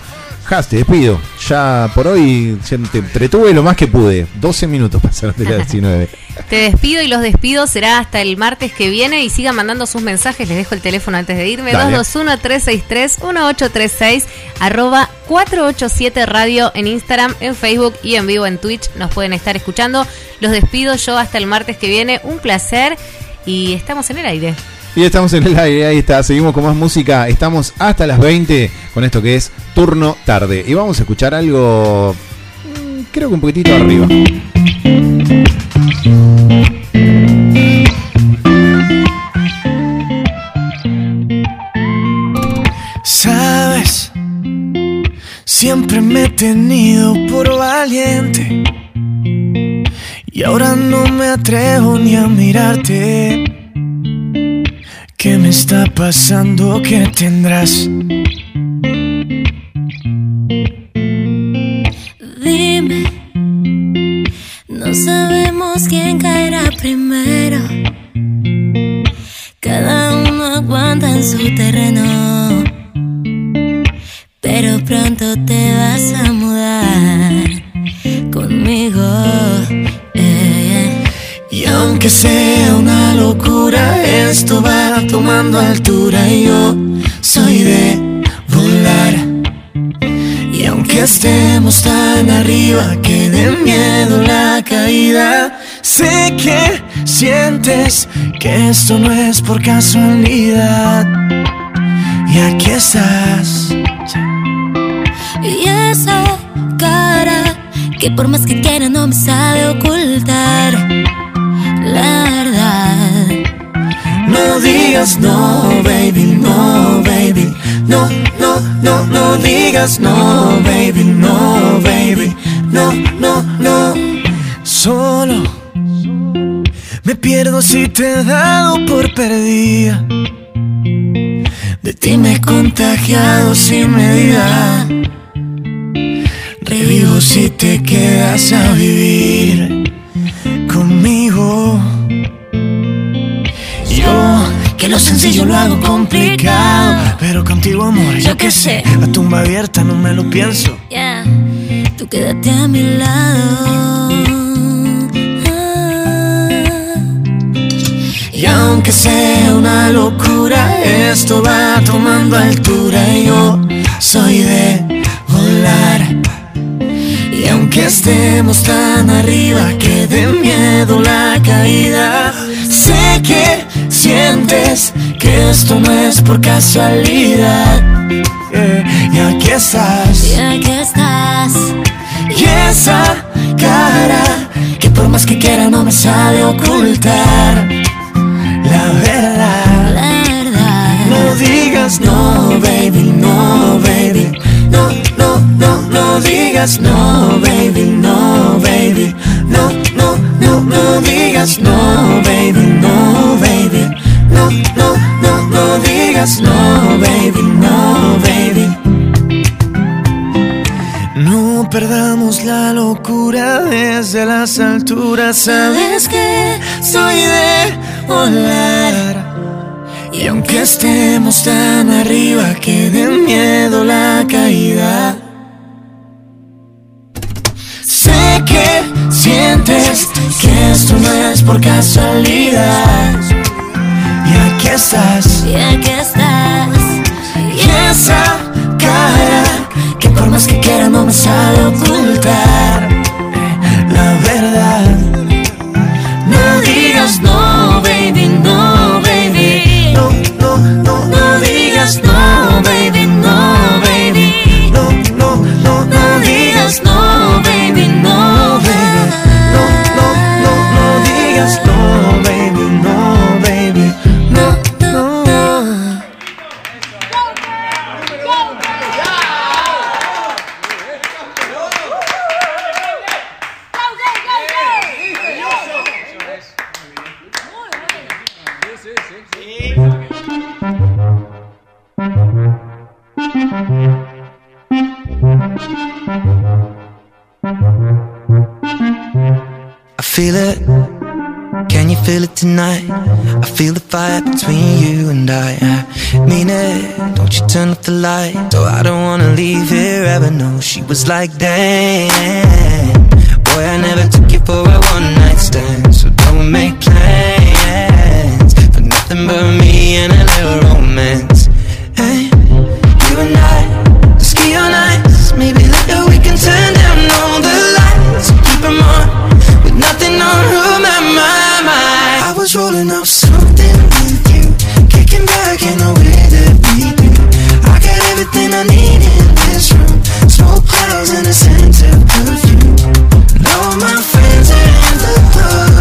Speaker 5: Has, te despido. Ya por hoy te entretuve lo más que pude. 12 minutos pasaron de las 19.
Speaker 6: Te despido y los despido será hasta el martes que viene y sigan mandando sus mensajes. Les dejo el teléfono antes de irme.
Speaker 5: Dale.
Speaker 6: 221-363-1836 arroba 487 Radio en Instagram, en Facebook y en vivo en Twitch. Nos pueden estar escuchando. Los despido yo hasta el martes que viene. Un placer y estamos en el aire.
Speaker 5: Y estamos en el aire, ahí está, seguimos con más música. Estamos hasta las 20 con esto que es turno tarde. Y vamos a escuchar algo, mm, creo que un poquitito arriba.
Speaker 24: Sabes, siempre me he tenido por valiente. Y ahora no me atrevo ni a mirarte. ¿Qué me está pasando? ¿Qué tendrás?
Speaker 2: Dime, no sabemos quién caerá primero. Cada uno aguanta en su terreno. Pero pronto te vas a
Speaker 24: Aunque sea una locura, esto va tomando altura y yo soy de volar. Y aunque estemos tan arriba que de miedo la caída, sé que sientes que esto no es por casualidad. Y aquí estás.
Speaker 2: Y esa cara que por más que quiera no me sabe ocultar. La verdad.
Speaker 24: No digas no, baby, no, baby. No, no, no, no digas no, baby, no, baby. No, no, no. Solo me pierdo si te he dado por perdida. De ti me he contagiado sin medida. Revivo si te quedas a vivir conmigo. Yo que Que lo sencillo lo hago complicado. Pero contigo, amor, yo qué sé. La tumba abierta no me lo pienso.
Speaker 2: Yeah, tú quédate a mi lado.
Speaker 24: Y aunque sea una locura, esto va tomando altura. Y yo soy de volar. Estemos tan arriba que de miedo la caída, sé que sientes que esto no es por casualidad. Yeah, Y aquí estás.
Speaker 2: Y aquí estás.
Speaker 24: Y esa cara que por más que quiera no me sabe ocultar. La verdad.
Speaker 2: La verdad.
Speaker 24: No digas no, baby, no, baby. No, no, no, no digas no, baby, no, baby. No, no, no, no digas no, baby, no, baby. No, no, no, no digas no, baby, no, baby. No perdamos la locura desde las alturas. Sabes que soy de volar. Y aunque estemos tan arriba que de miedo la caída. Que sientes que esto no es por casualidad. Y aquí estás.
Speaker 2: Y aquí estás.
Speaker 24: Y esa cara que por más que quiera no me sabe ocultar la verdad. No digas no, baby, no, baby. No, no, no, no digas no, digas no, baby, no, baby. No, no.
Speaker 25: I feel it. Can you feel it tonight? I feel the fire between you and I. I mean it. Don't you turn off the light? So I don't wanna leave here ever. No, she was like, damn. Boy, I never took you for a one night stand. So don't make plans for nothing but me and a little romance. Hey, you and I, let's ski on ice. Maybe later we can turn down all the lights. Keep 'em on with nothing on my mind. I was rolling up something with you, kicking back in the way that we do. I got everything I need in this room. Smoke clouds and a scent of perfume. And all my friends are in the club.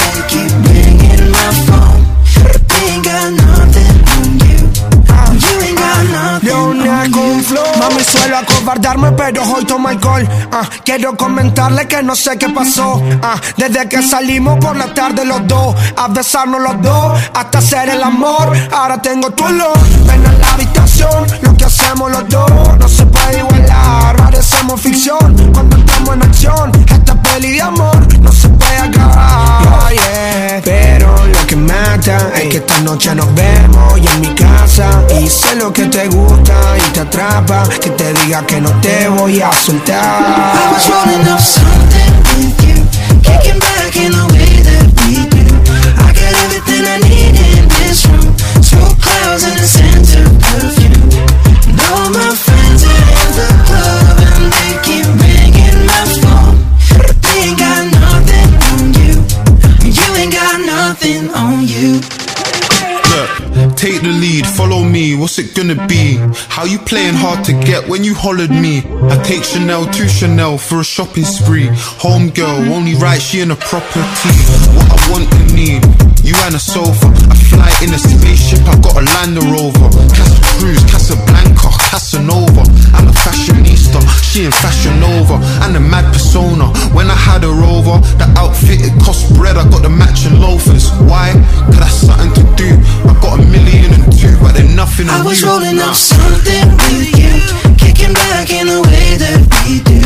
Speaker 25: They keep ringing my phone, but they ain't got nothing on you. You ain't got nothing
Speaker 26: Leona
Speaker 25: on
Speaker 26: con
Speaker 25: you.
Speaker 26: flow Mami suelo acobardarme pero hoy tomo alcohol. Ah, Quiero comentarle que no sé qué pasó. Ah, Desde que salimos por la tarde los dos A besarnos los dos Hasta hacer el amor. Ahora tengo tu olor Ven a la habitación. Lo que hacemos los dos No se puede igualar. Parecemos ficción Cuando estamos en acción. Esta peli de amor No se puede acabar. Yeah. Pero lo que mata Es que esta noche nos vemos Y en mi casa. Y sé lo que te gusta y te atrapa Que te diga que no te voy a
Speaker 25: I
Speaker 26: soltar
Speaker 25: was rolling up something with you, kicking back in the way that we do. I got everything I need in this room, clouds and a scent of perfume. And my friends
Speaker 16: it gonna be? How you playing hard to get when you hollered me? I take Chanel to Chanel for a shopping spree. Home girl, only right, she in a property. What I want and need, you and a sofa. I fly in a spaceship, I got a Land Rover. Cruz, Casablanca, Casanova. I'm a fashionista, she in Fashion Nova. And a mad persona, when I had her over, the outfit it cost bread, I got the matching loafers. Why? Cause that's something to do. I got a million and two, but they're nothing
Speaker 25: I was
Speaker 16: you.
Speaker 25: rolling
Speaker 16: Nah.
Speaker 25: up something with you, kicking back in the way that we do.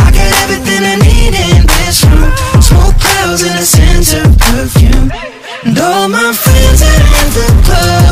Speaker 25: I got everything I need in this room, smoke clouds and a scent of perfume. And all my friends are in the club,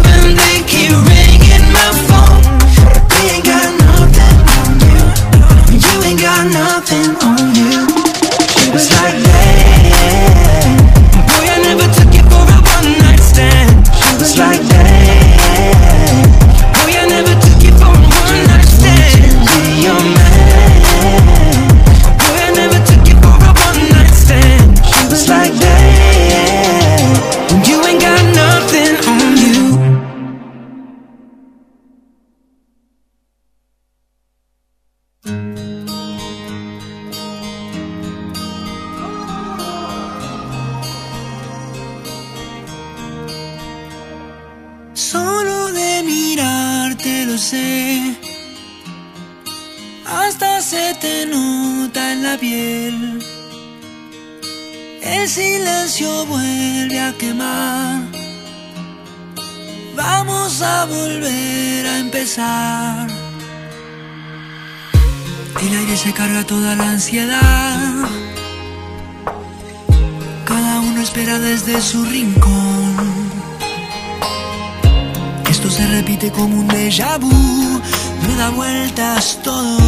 Speaker 20: vueltas todo.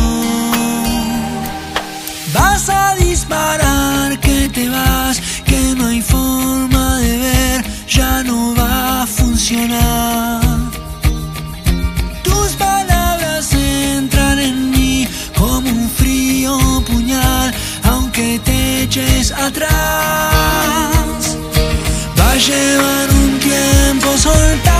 Speaker 20: Vas a disparar que te vas, que no hay forma de ver, ya no va a funcionar. Tus palabras entran en mí como un frío puñal, aunque te eches atrás. Va a llevar un tiempo soltar.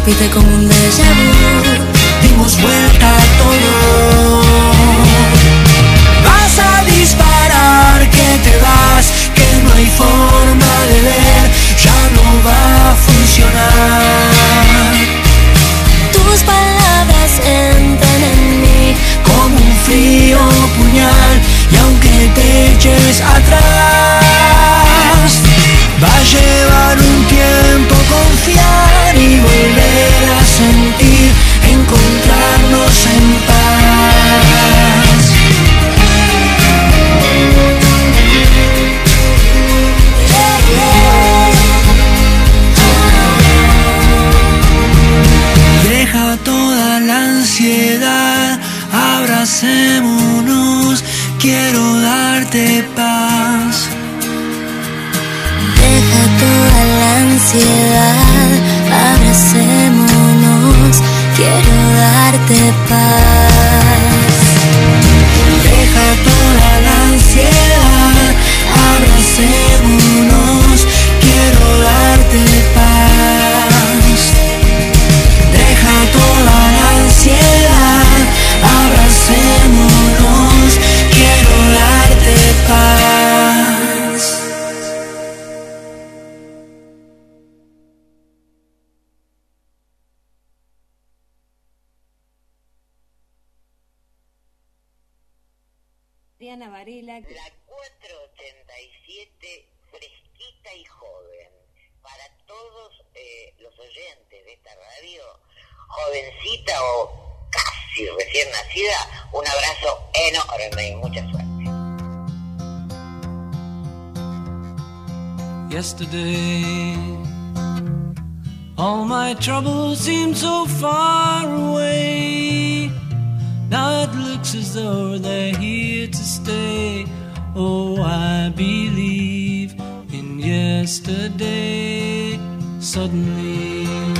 Speaker 2: repite como un déjà vu.
Speaker 27: o casi recién nacida, un abrazo enorme y mucha suerte.
Speaker 20: Yesterday, all my troubles seem so far away. Now it looks as though they're here to stay. Oh, I believe in yesterday. Suddenly.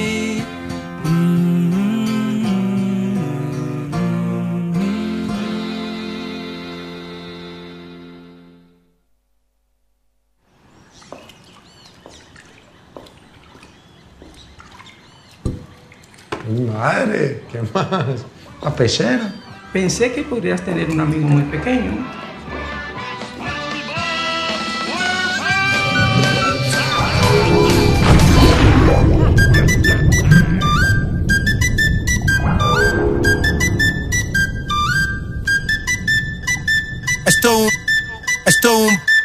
Speaker 28: Madre, ¿qué más? ¿A pechera?
Speaker 29: Pensé que podrías tener un amigo muy pequeño.
Speaker 30: Esto un,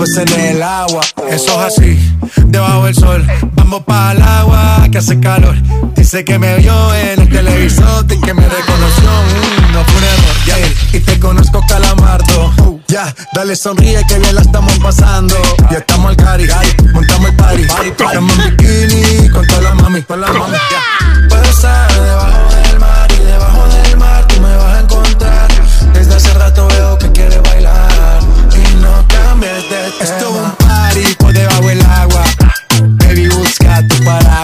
Speaker 30: Peces en el agua. Eso es así, debajo del sol. Vamos para el agua que hace calor. Dice que me vio en el televisor y que me reconoció. Mm, no fue un error, y te conozco calamardo. Uh, ya, dale sonríe que bien la estamos pasando. Ya estamos al cari, montamos el party. Estamos en bikini con todas las mami, con las mami. ya. Puedo estar debajo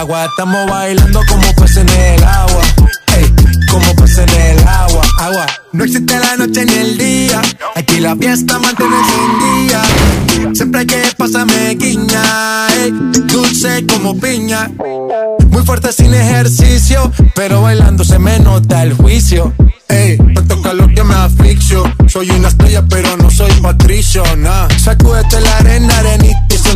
Speaker 30: paraguas. Estamos bailando como peces en el agua. Ey, como peces en el agua. Agua. No existe la noche ni el día. Aquí la fiesta mantiene encendida. Siempre hay que pasarme guiña. ey, dulce como piña. Muy fuerte sin ejercicio, pero bailando se me nota el juicio. Ey, tanto calor que me asfixio. Soy una estrella, pero no soy patricio, nah. Sacúdete la arena, arenita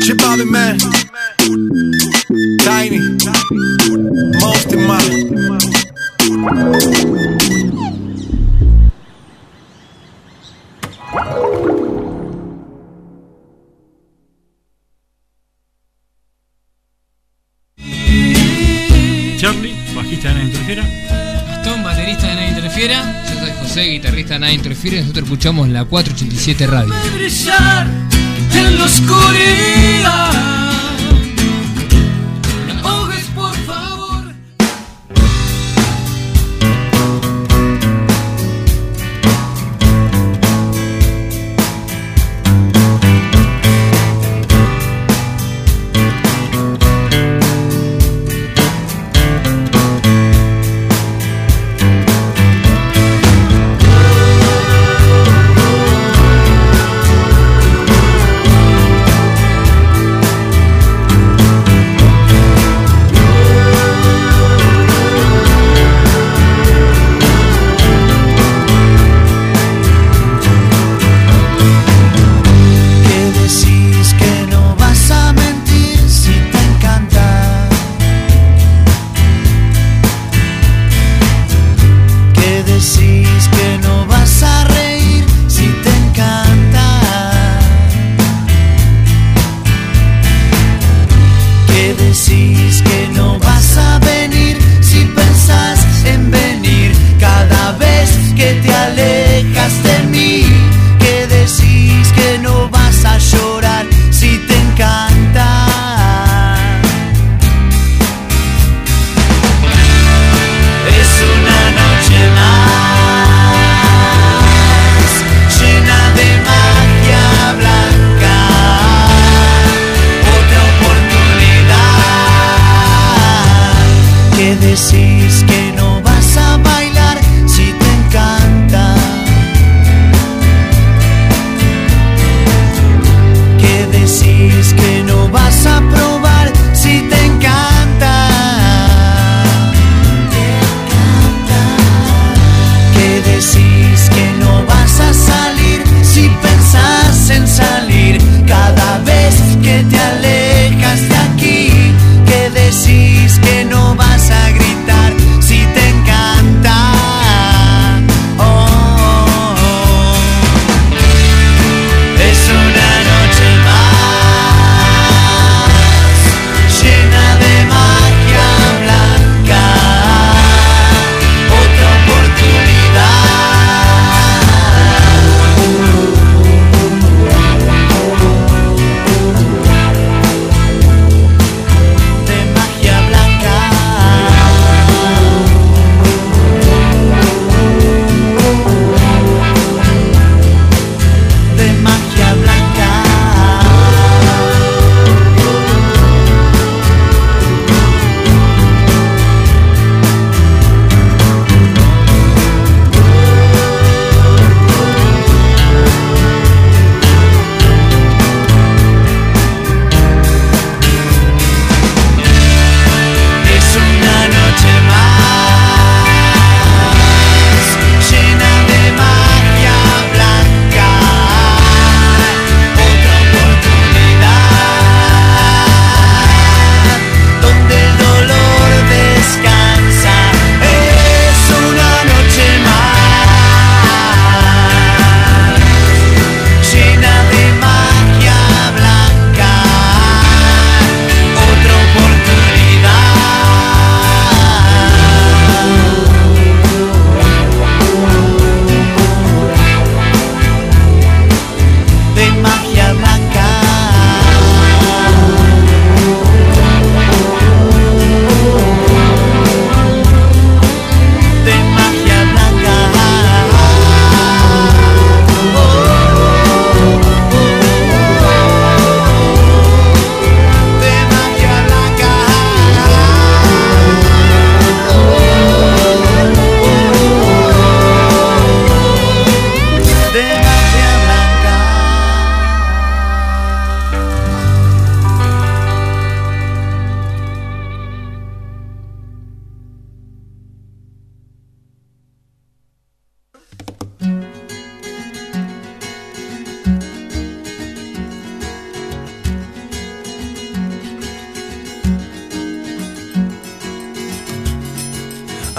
Speaker 30: Chip Tiny. Most
Speaker 31: Charlie, bajista de la.
Speaker 32: Baterista de Nadie Interfiera. Yo soy José, guitarrista de Nadie Interfiera. Nosotros escuchamos la 487 Radio.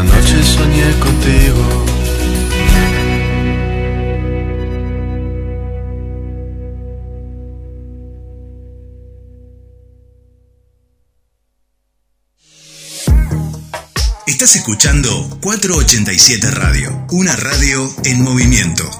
Speaker 29: Anoche soñé contigo.
Speaker 33: Estás escuchando 487 Radio, una radio en movimiento.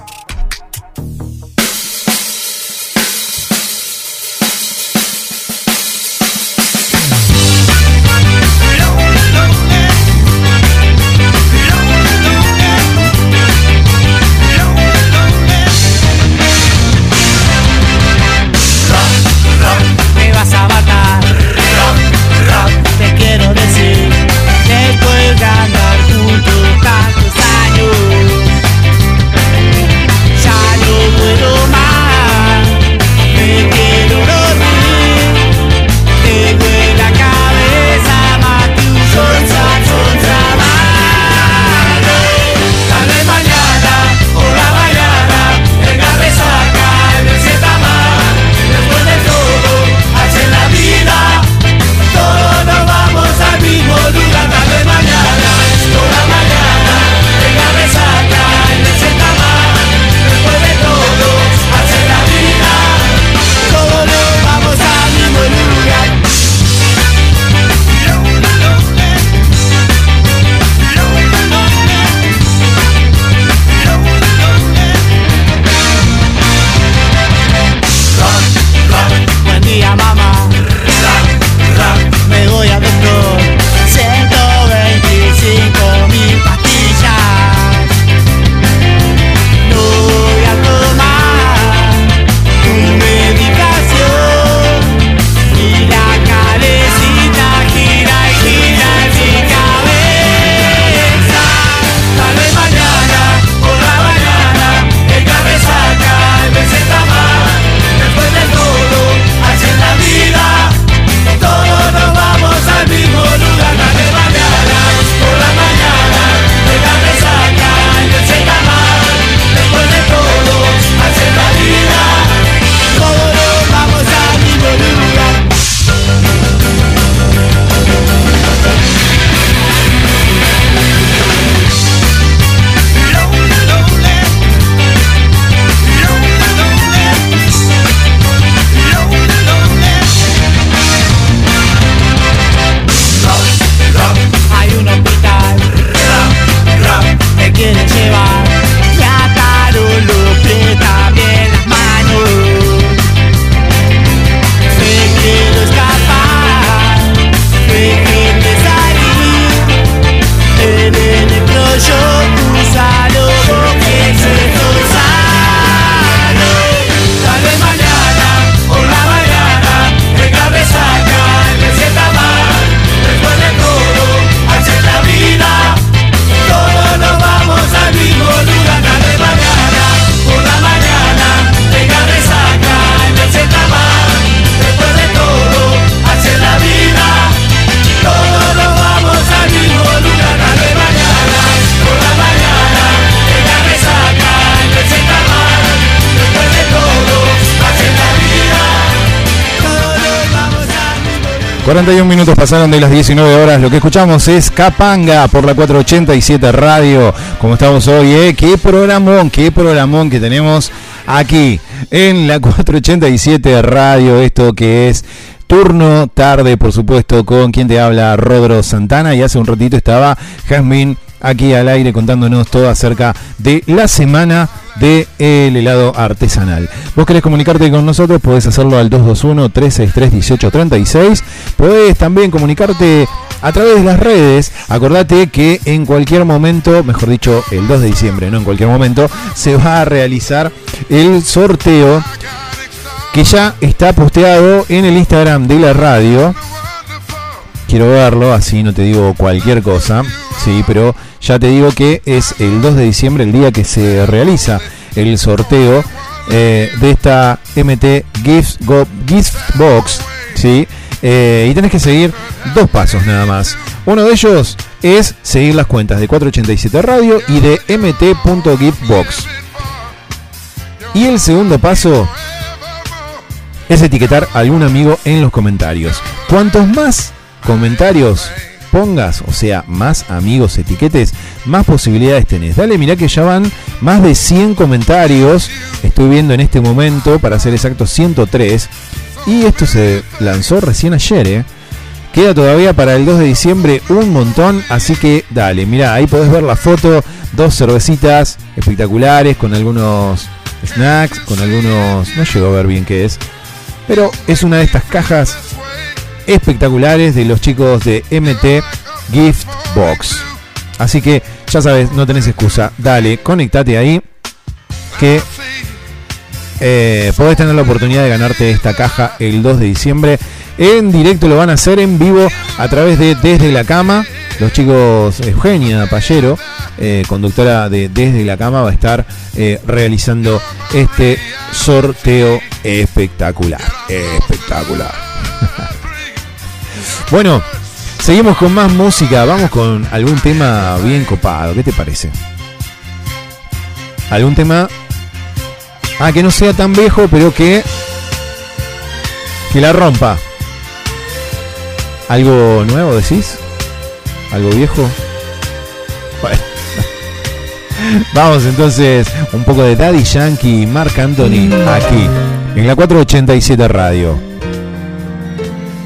Speaker 5: 41 minutos pasaron de las 19 horas. Lo que escuchamos es Capanga por la 487 Radio. Como estamos hoy, ¿eh? Qué programón, qué programón que tenemos aquí en la 487 Radio. Esto que es turno tarde, por supuesto, con quien te habla Rodro Santana. Y hace un ratito estaba Jazmín aquí al aire contándonos todo acerca de la semana del helado artesanal. Vos querés comunicarte con nosotros, podés hacerlo al 221-363-1836. Podés también comunicarte a través de las redes. Acordate que en cualquier momento, mejor dicho, el 2 de diciembre, no en cualquier momento, se va a realizar el sorteo que ya está posteado en el Instagram de la radio. Quiero verlo, así no te digo cualquier cosa. Sí, pero ya te digo que es el 2 de diciembre el día que se realiza el sorteo eh, de esta MT Gift, Go- Box. ¿sí? Eh, y tenés que seguir dos pasos nada más. Uno de ellos es seguir las cuentas de 487 Radio y de mt.giftbox. Y el segundo paso es etiquetar a algún amigo en los comentarios. Cuantos más comentarios pongas, o sea, más amigos etiquetes, más posibilidades tenés. Dale, mirá que ya van más de 100 comentarios. Estoy viendo en este momento, para ser exacto, 103. Y esto se lanzó recién ayer, ¿eh? Queda todavía para el 2 de diciembre un montón, así que dale, mirá, ahí podés ver la foto, dos cervecitas espectaculares con algunos snacks, con algunos, no llego a ver bien qué es, pero es una de estas cajas espectaculares de los chicos de MT Gift Box. Así que ya sabes, no tenés excusa, dale, conectate ahí que eh, podés tener la oportunidad de ganarte esta caja el 2 de diciembre. En directo lo van a hacer en vivo a través de Desde la Cama. Los chicos Eugenia Pallero, eh, conductora de Desde la Cama, va a estar eh, realizando este sorteo espectacular. Espectacular. bueno, seguimos con más música. Vamos con algún tema bien copado. ¿Qué te parece? ¿Algún tema Ah, que no sea tan viejo, pero que. que la rompa. ¿Algo nuevo decís? ¿Algo viejo? Bueno. Vamos entonces, un poco de Daddy Yankee Mark Anthony aquí, en la 487 Radio.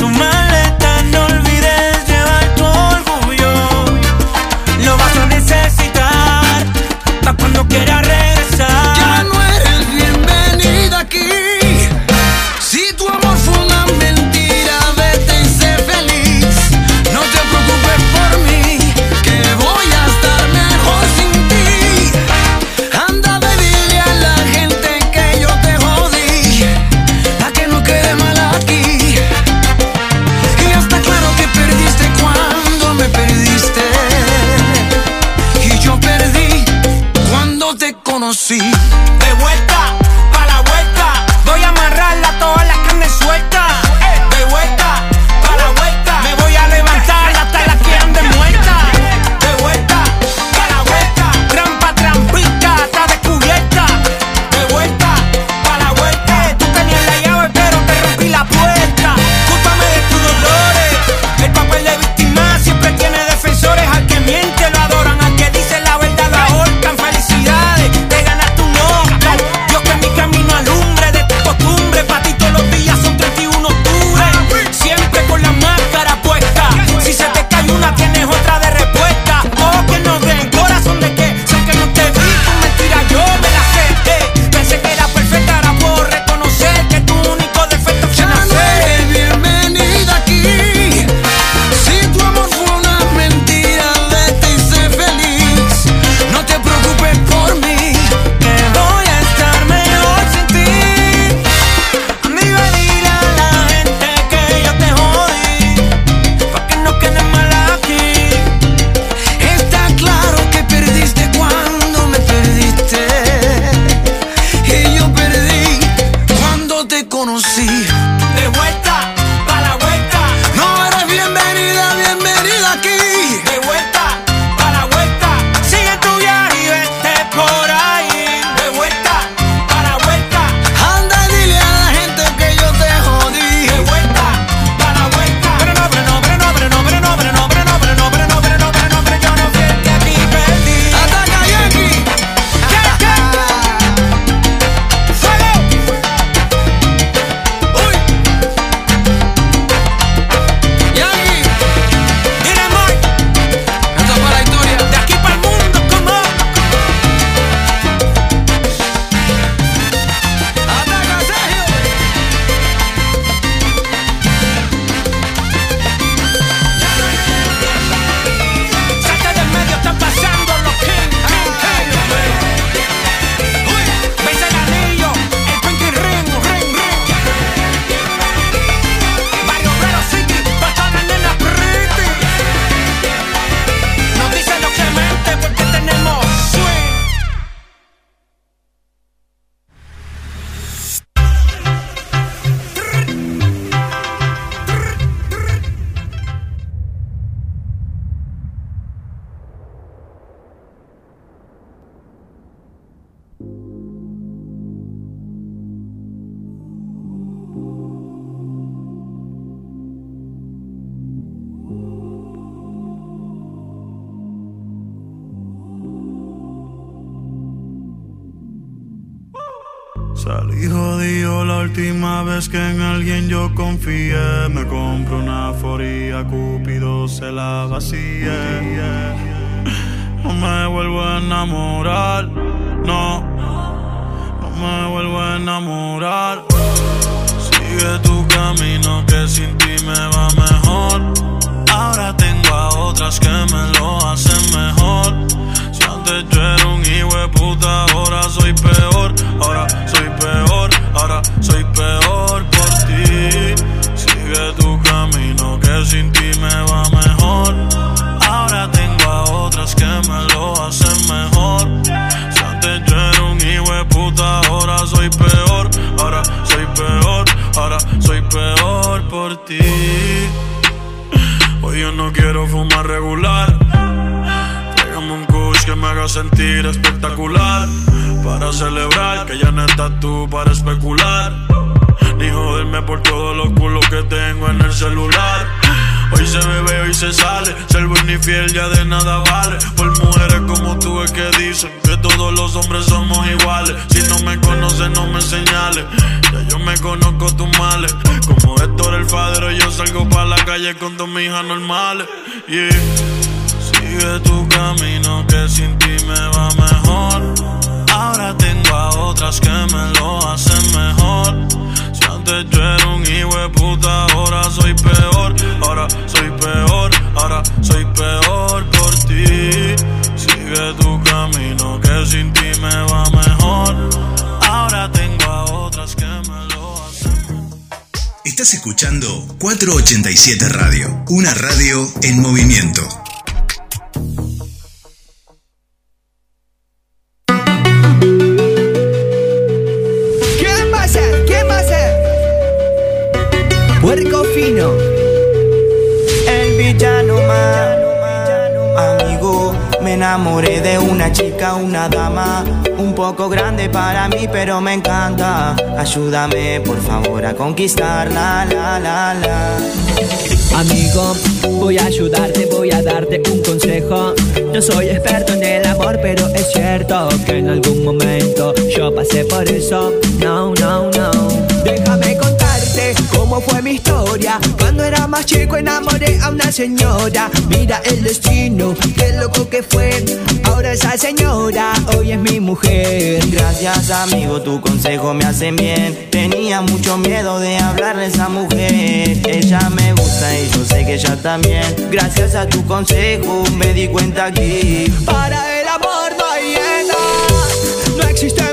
Speaker 24: tu maleta,
Speaker 34: Ser buen y fiel ya de nada vale. Por mujeres como tú es que dicen que todos los hombres somos iguales. Si no me conoces, no me señales. Ya yo me conozco tus males. Como Héctor el Fadero, yo salgo para la calle con dos hijas normales. Yeah. Sigue tu camino que sin ti me va mejor. Ahora tengo a otras que me lo hacen
Speaker 33: Estás escuchando 487 Radio, una radio en movimiento.
Speaker 30: ¿Quién va a ser? ¿Quién va a ser? Puerco fino.
Speaker 35: El villano más. Amigo, me enamoré de una chica, una dama. Un poco grande para mí, pero me encanta. Ayúdame, por favor, a conquistarla, la, la, la.
Speaker 36: Amigo, voy a ayudarte, voy a darte un consejo. No soy experto en el amor, pero es cierto que en algún momento yo pasé por eso. No, no, no.
Speaker 30: Cómo fue mi historia. Cuando era más chico enamoré a una señora. Mira el destino, qué loco que fue. Ahora esa señora hoy es mi mujer.
Speaker 35: Gracias amigo, tu consejo me hace bien. Tenía mucho miedo de hablarle a esa mujer. Ella me gusta y yo sé que ella también. Gracias a tu consejo me di cuenta aquí.
Speaker 30: Para el amor no hay edad, no existe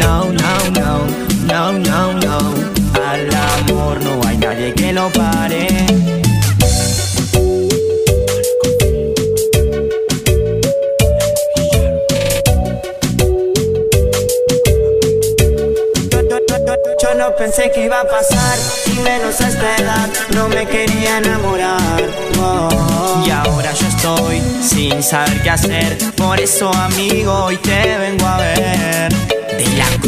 Speaker 35: No,
Speaker 30: no, no,
Speaker 35: no,
Speaker 36: no, no.
Speaker 35: Al amor no hay nadie que lo pare.
Speaker 36: No
Speaker 35: pensé que iba a pasar, y menos a esta edad, no me quería enamorar. Oh. Y ahora yo estoy sin saber qué hacer, por eso amigo hoy te vengo a ver. De la.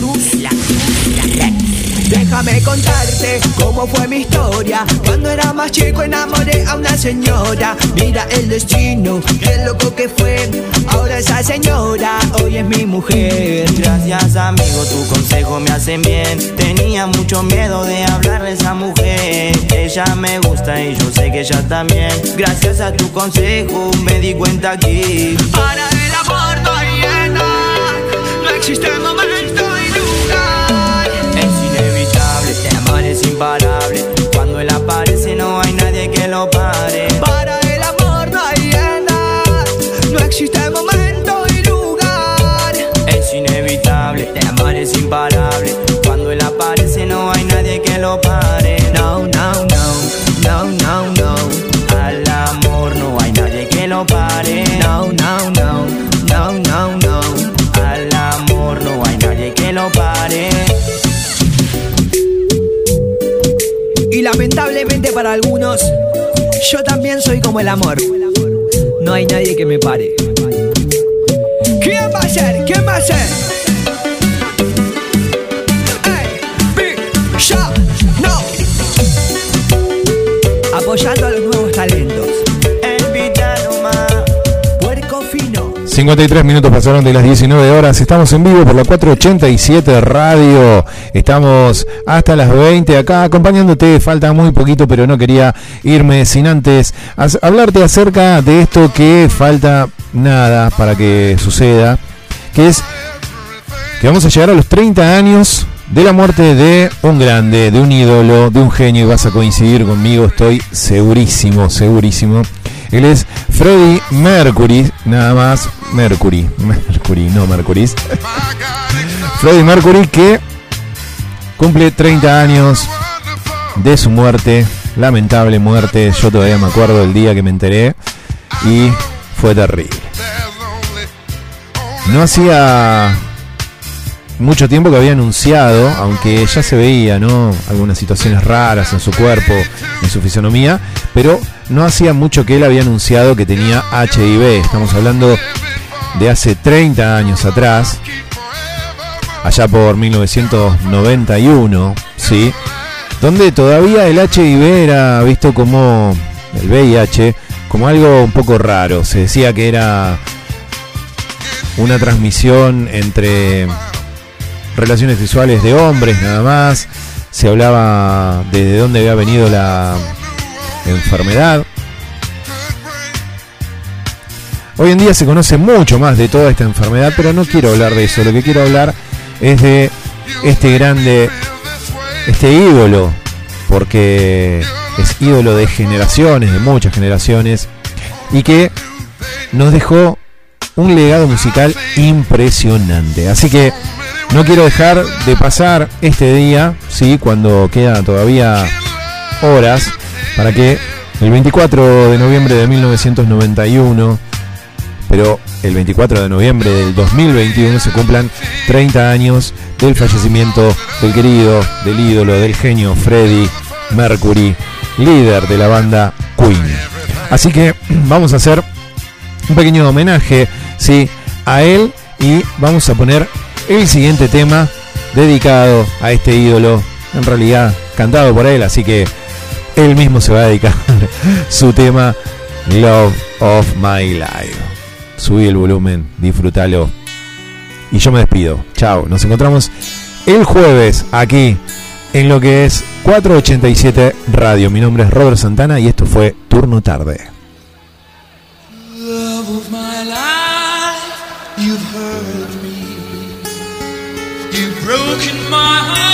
Speaker 30: Déjame contarte cómo fue mi historia. Cuando era más chico enamoré a una señora. Mira el destino, qué loco que fue. Ahora esa señora hoy es mi mujer.
Speaker 35: Gracias amigo, tu consejo me hace bien. Tenía mucho miedo de hablarle a esa mujer. Ella me gusta y yo sé que ella también. Gracias a tu consejo me di cuenta aquí.
Speaker 30: Para el amor no hay edad, no existe momento
Speaker 35: imparable. Cuando él aparece no hay nadie que lo pare.
Speaker 30: Para el amor no hay edad, no existe momento y lugar.
Speaker 35: Es inevitable, el amor es imparable. Cuando él aparece no hay nadie que lo pare.
Speaker 36: No,
Speaker 30: lamentablemente para algunos también soy como el amor. No hay nadie que me pare. ¿Quién va a ser? ¿Quién va a ser? No. Apoyando a
Speaker 5: 53 minutos pasaron de las 19 horas. Estamos en vivo por la 487 Radio. Estamos hasta las 20 acá acompañándote. Falta muy poquito, pero no quería irme sin antes hablarte acerca de esto que falta nada para que suceda. Que es que vamos a llegar a los 30 años de la muerte de un grande, de un ídolo, de un genio. Y vas a coincidir conmigo, estoy segurísimo, segurísimo. Él es Freddie Mercury, nada más Mercury, Mercury, no Mercury. Freddie Mercury que cumple 30 años de su muerte, lamentable muerte. Yo todavía me acuerdo del día que me enteré y fue terrible. No hacía mucho tiempo que había anunciado, aunque ya se veía, ¿no? Algunas situaciones raras en su cuerpo, en su fisonomía, pero no hacía mucho que él había anunciado que tenía HIV. Estamos hablando de hace 30 años atrás, allá por 1991, ¿sí? Donde todavía el HIV era visto como el VIH, como algo un poco raro. Se decía que era una transmisión entre relaciones sexuales de hombres nada más. Se hablaba de, de dónde había venido la enfermedad. Hoy en día se conoce mucho más de toda esta enfermedad, pero no quiero hablar de eso. Lo que quiero hablar es de este grande, este ídolo, porque es ídolo de generaciones, de muchas generaciones, y que nos dejó un legado musical impresionante. Así que no quiero dejar de pasar este día, sí, cuando quedan todavía horas, para que el 24 de noviembre de 1991, pero el 24 de noviembre del 2021 se cumplan 30 años del fallecimiento del querido, del ídolo, del genio Freddie Mercury, líder de la banda Queen. Así que vamos a hacer un pequeño homenaje, sí, a él y vamos a poner el siguiente tema dedicado a este ídolo, en realidad cantado por él, así que él mismo se va a dedicar su tema Love of My Life. Subí el volumen, disfrútalo. Y yo me despido. Chao, nos encontramos el jueves aquí en lo que es 487 Radio. Mi nombre es Robert Santana y esto fue Turno Tarde.
Speaker 20: Love of my life, you've me. You've broken my heart.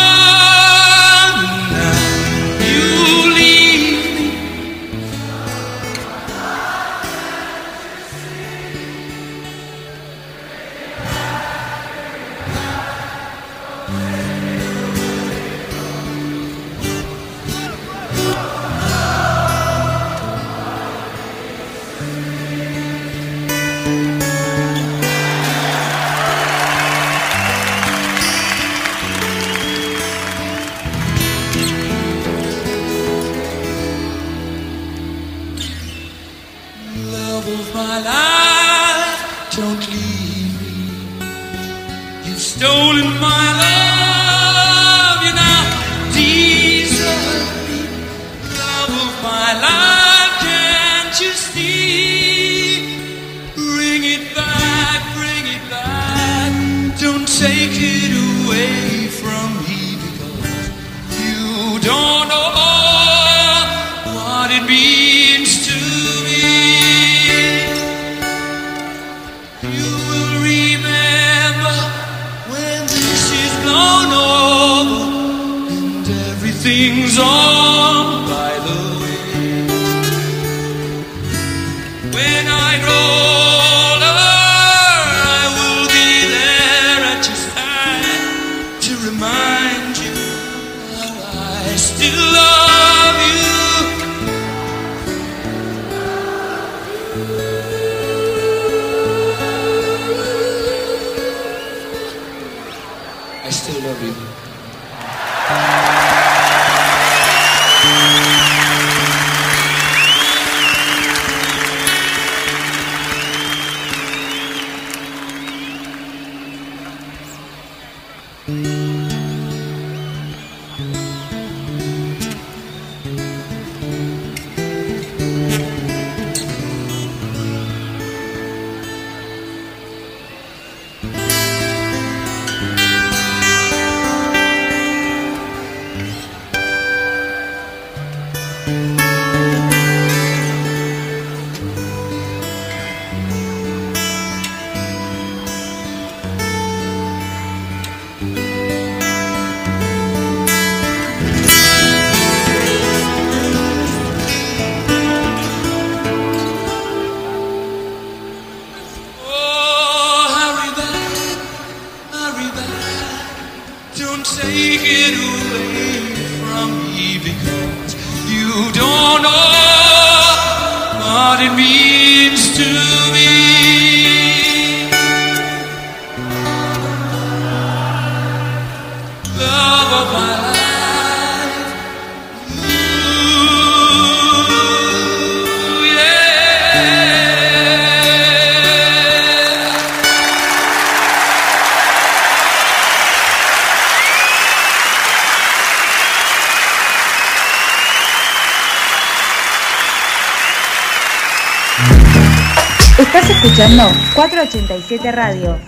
Speaker 37: 487 Radio,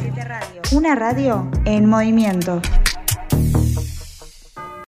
Speaker 37: una radio en movimiento.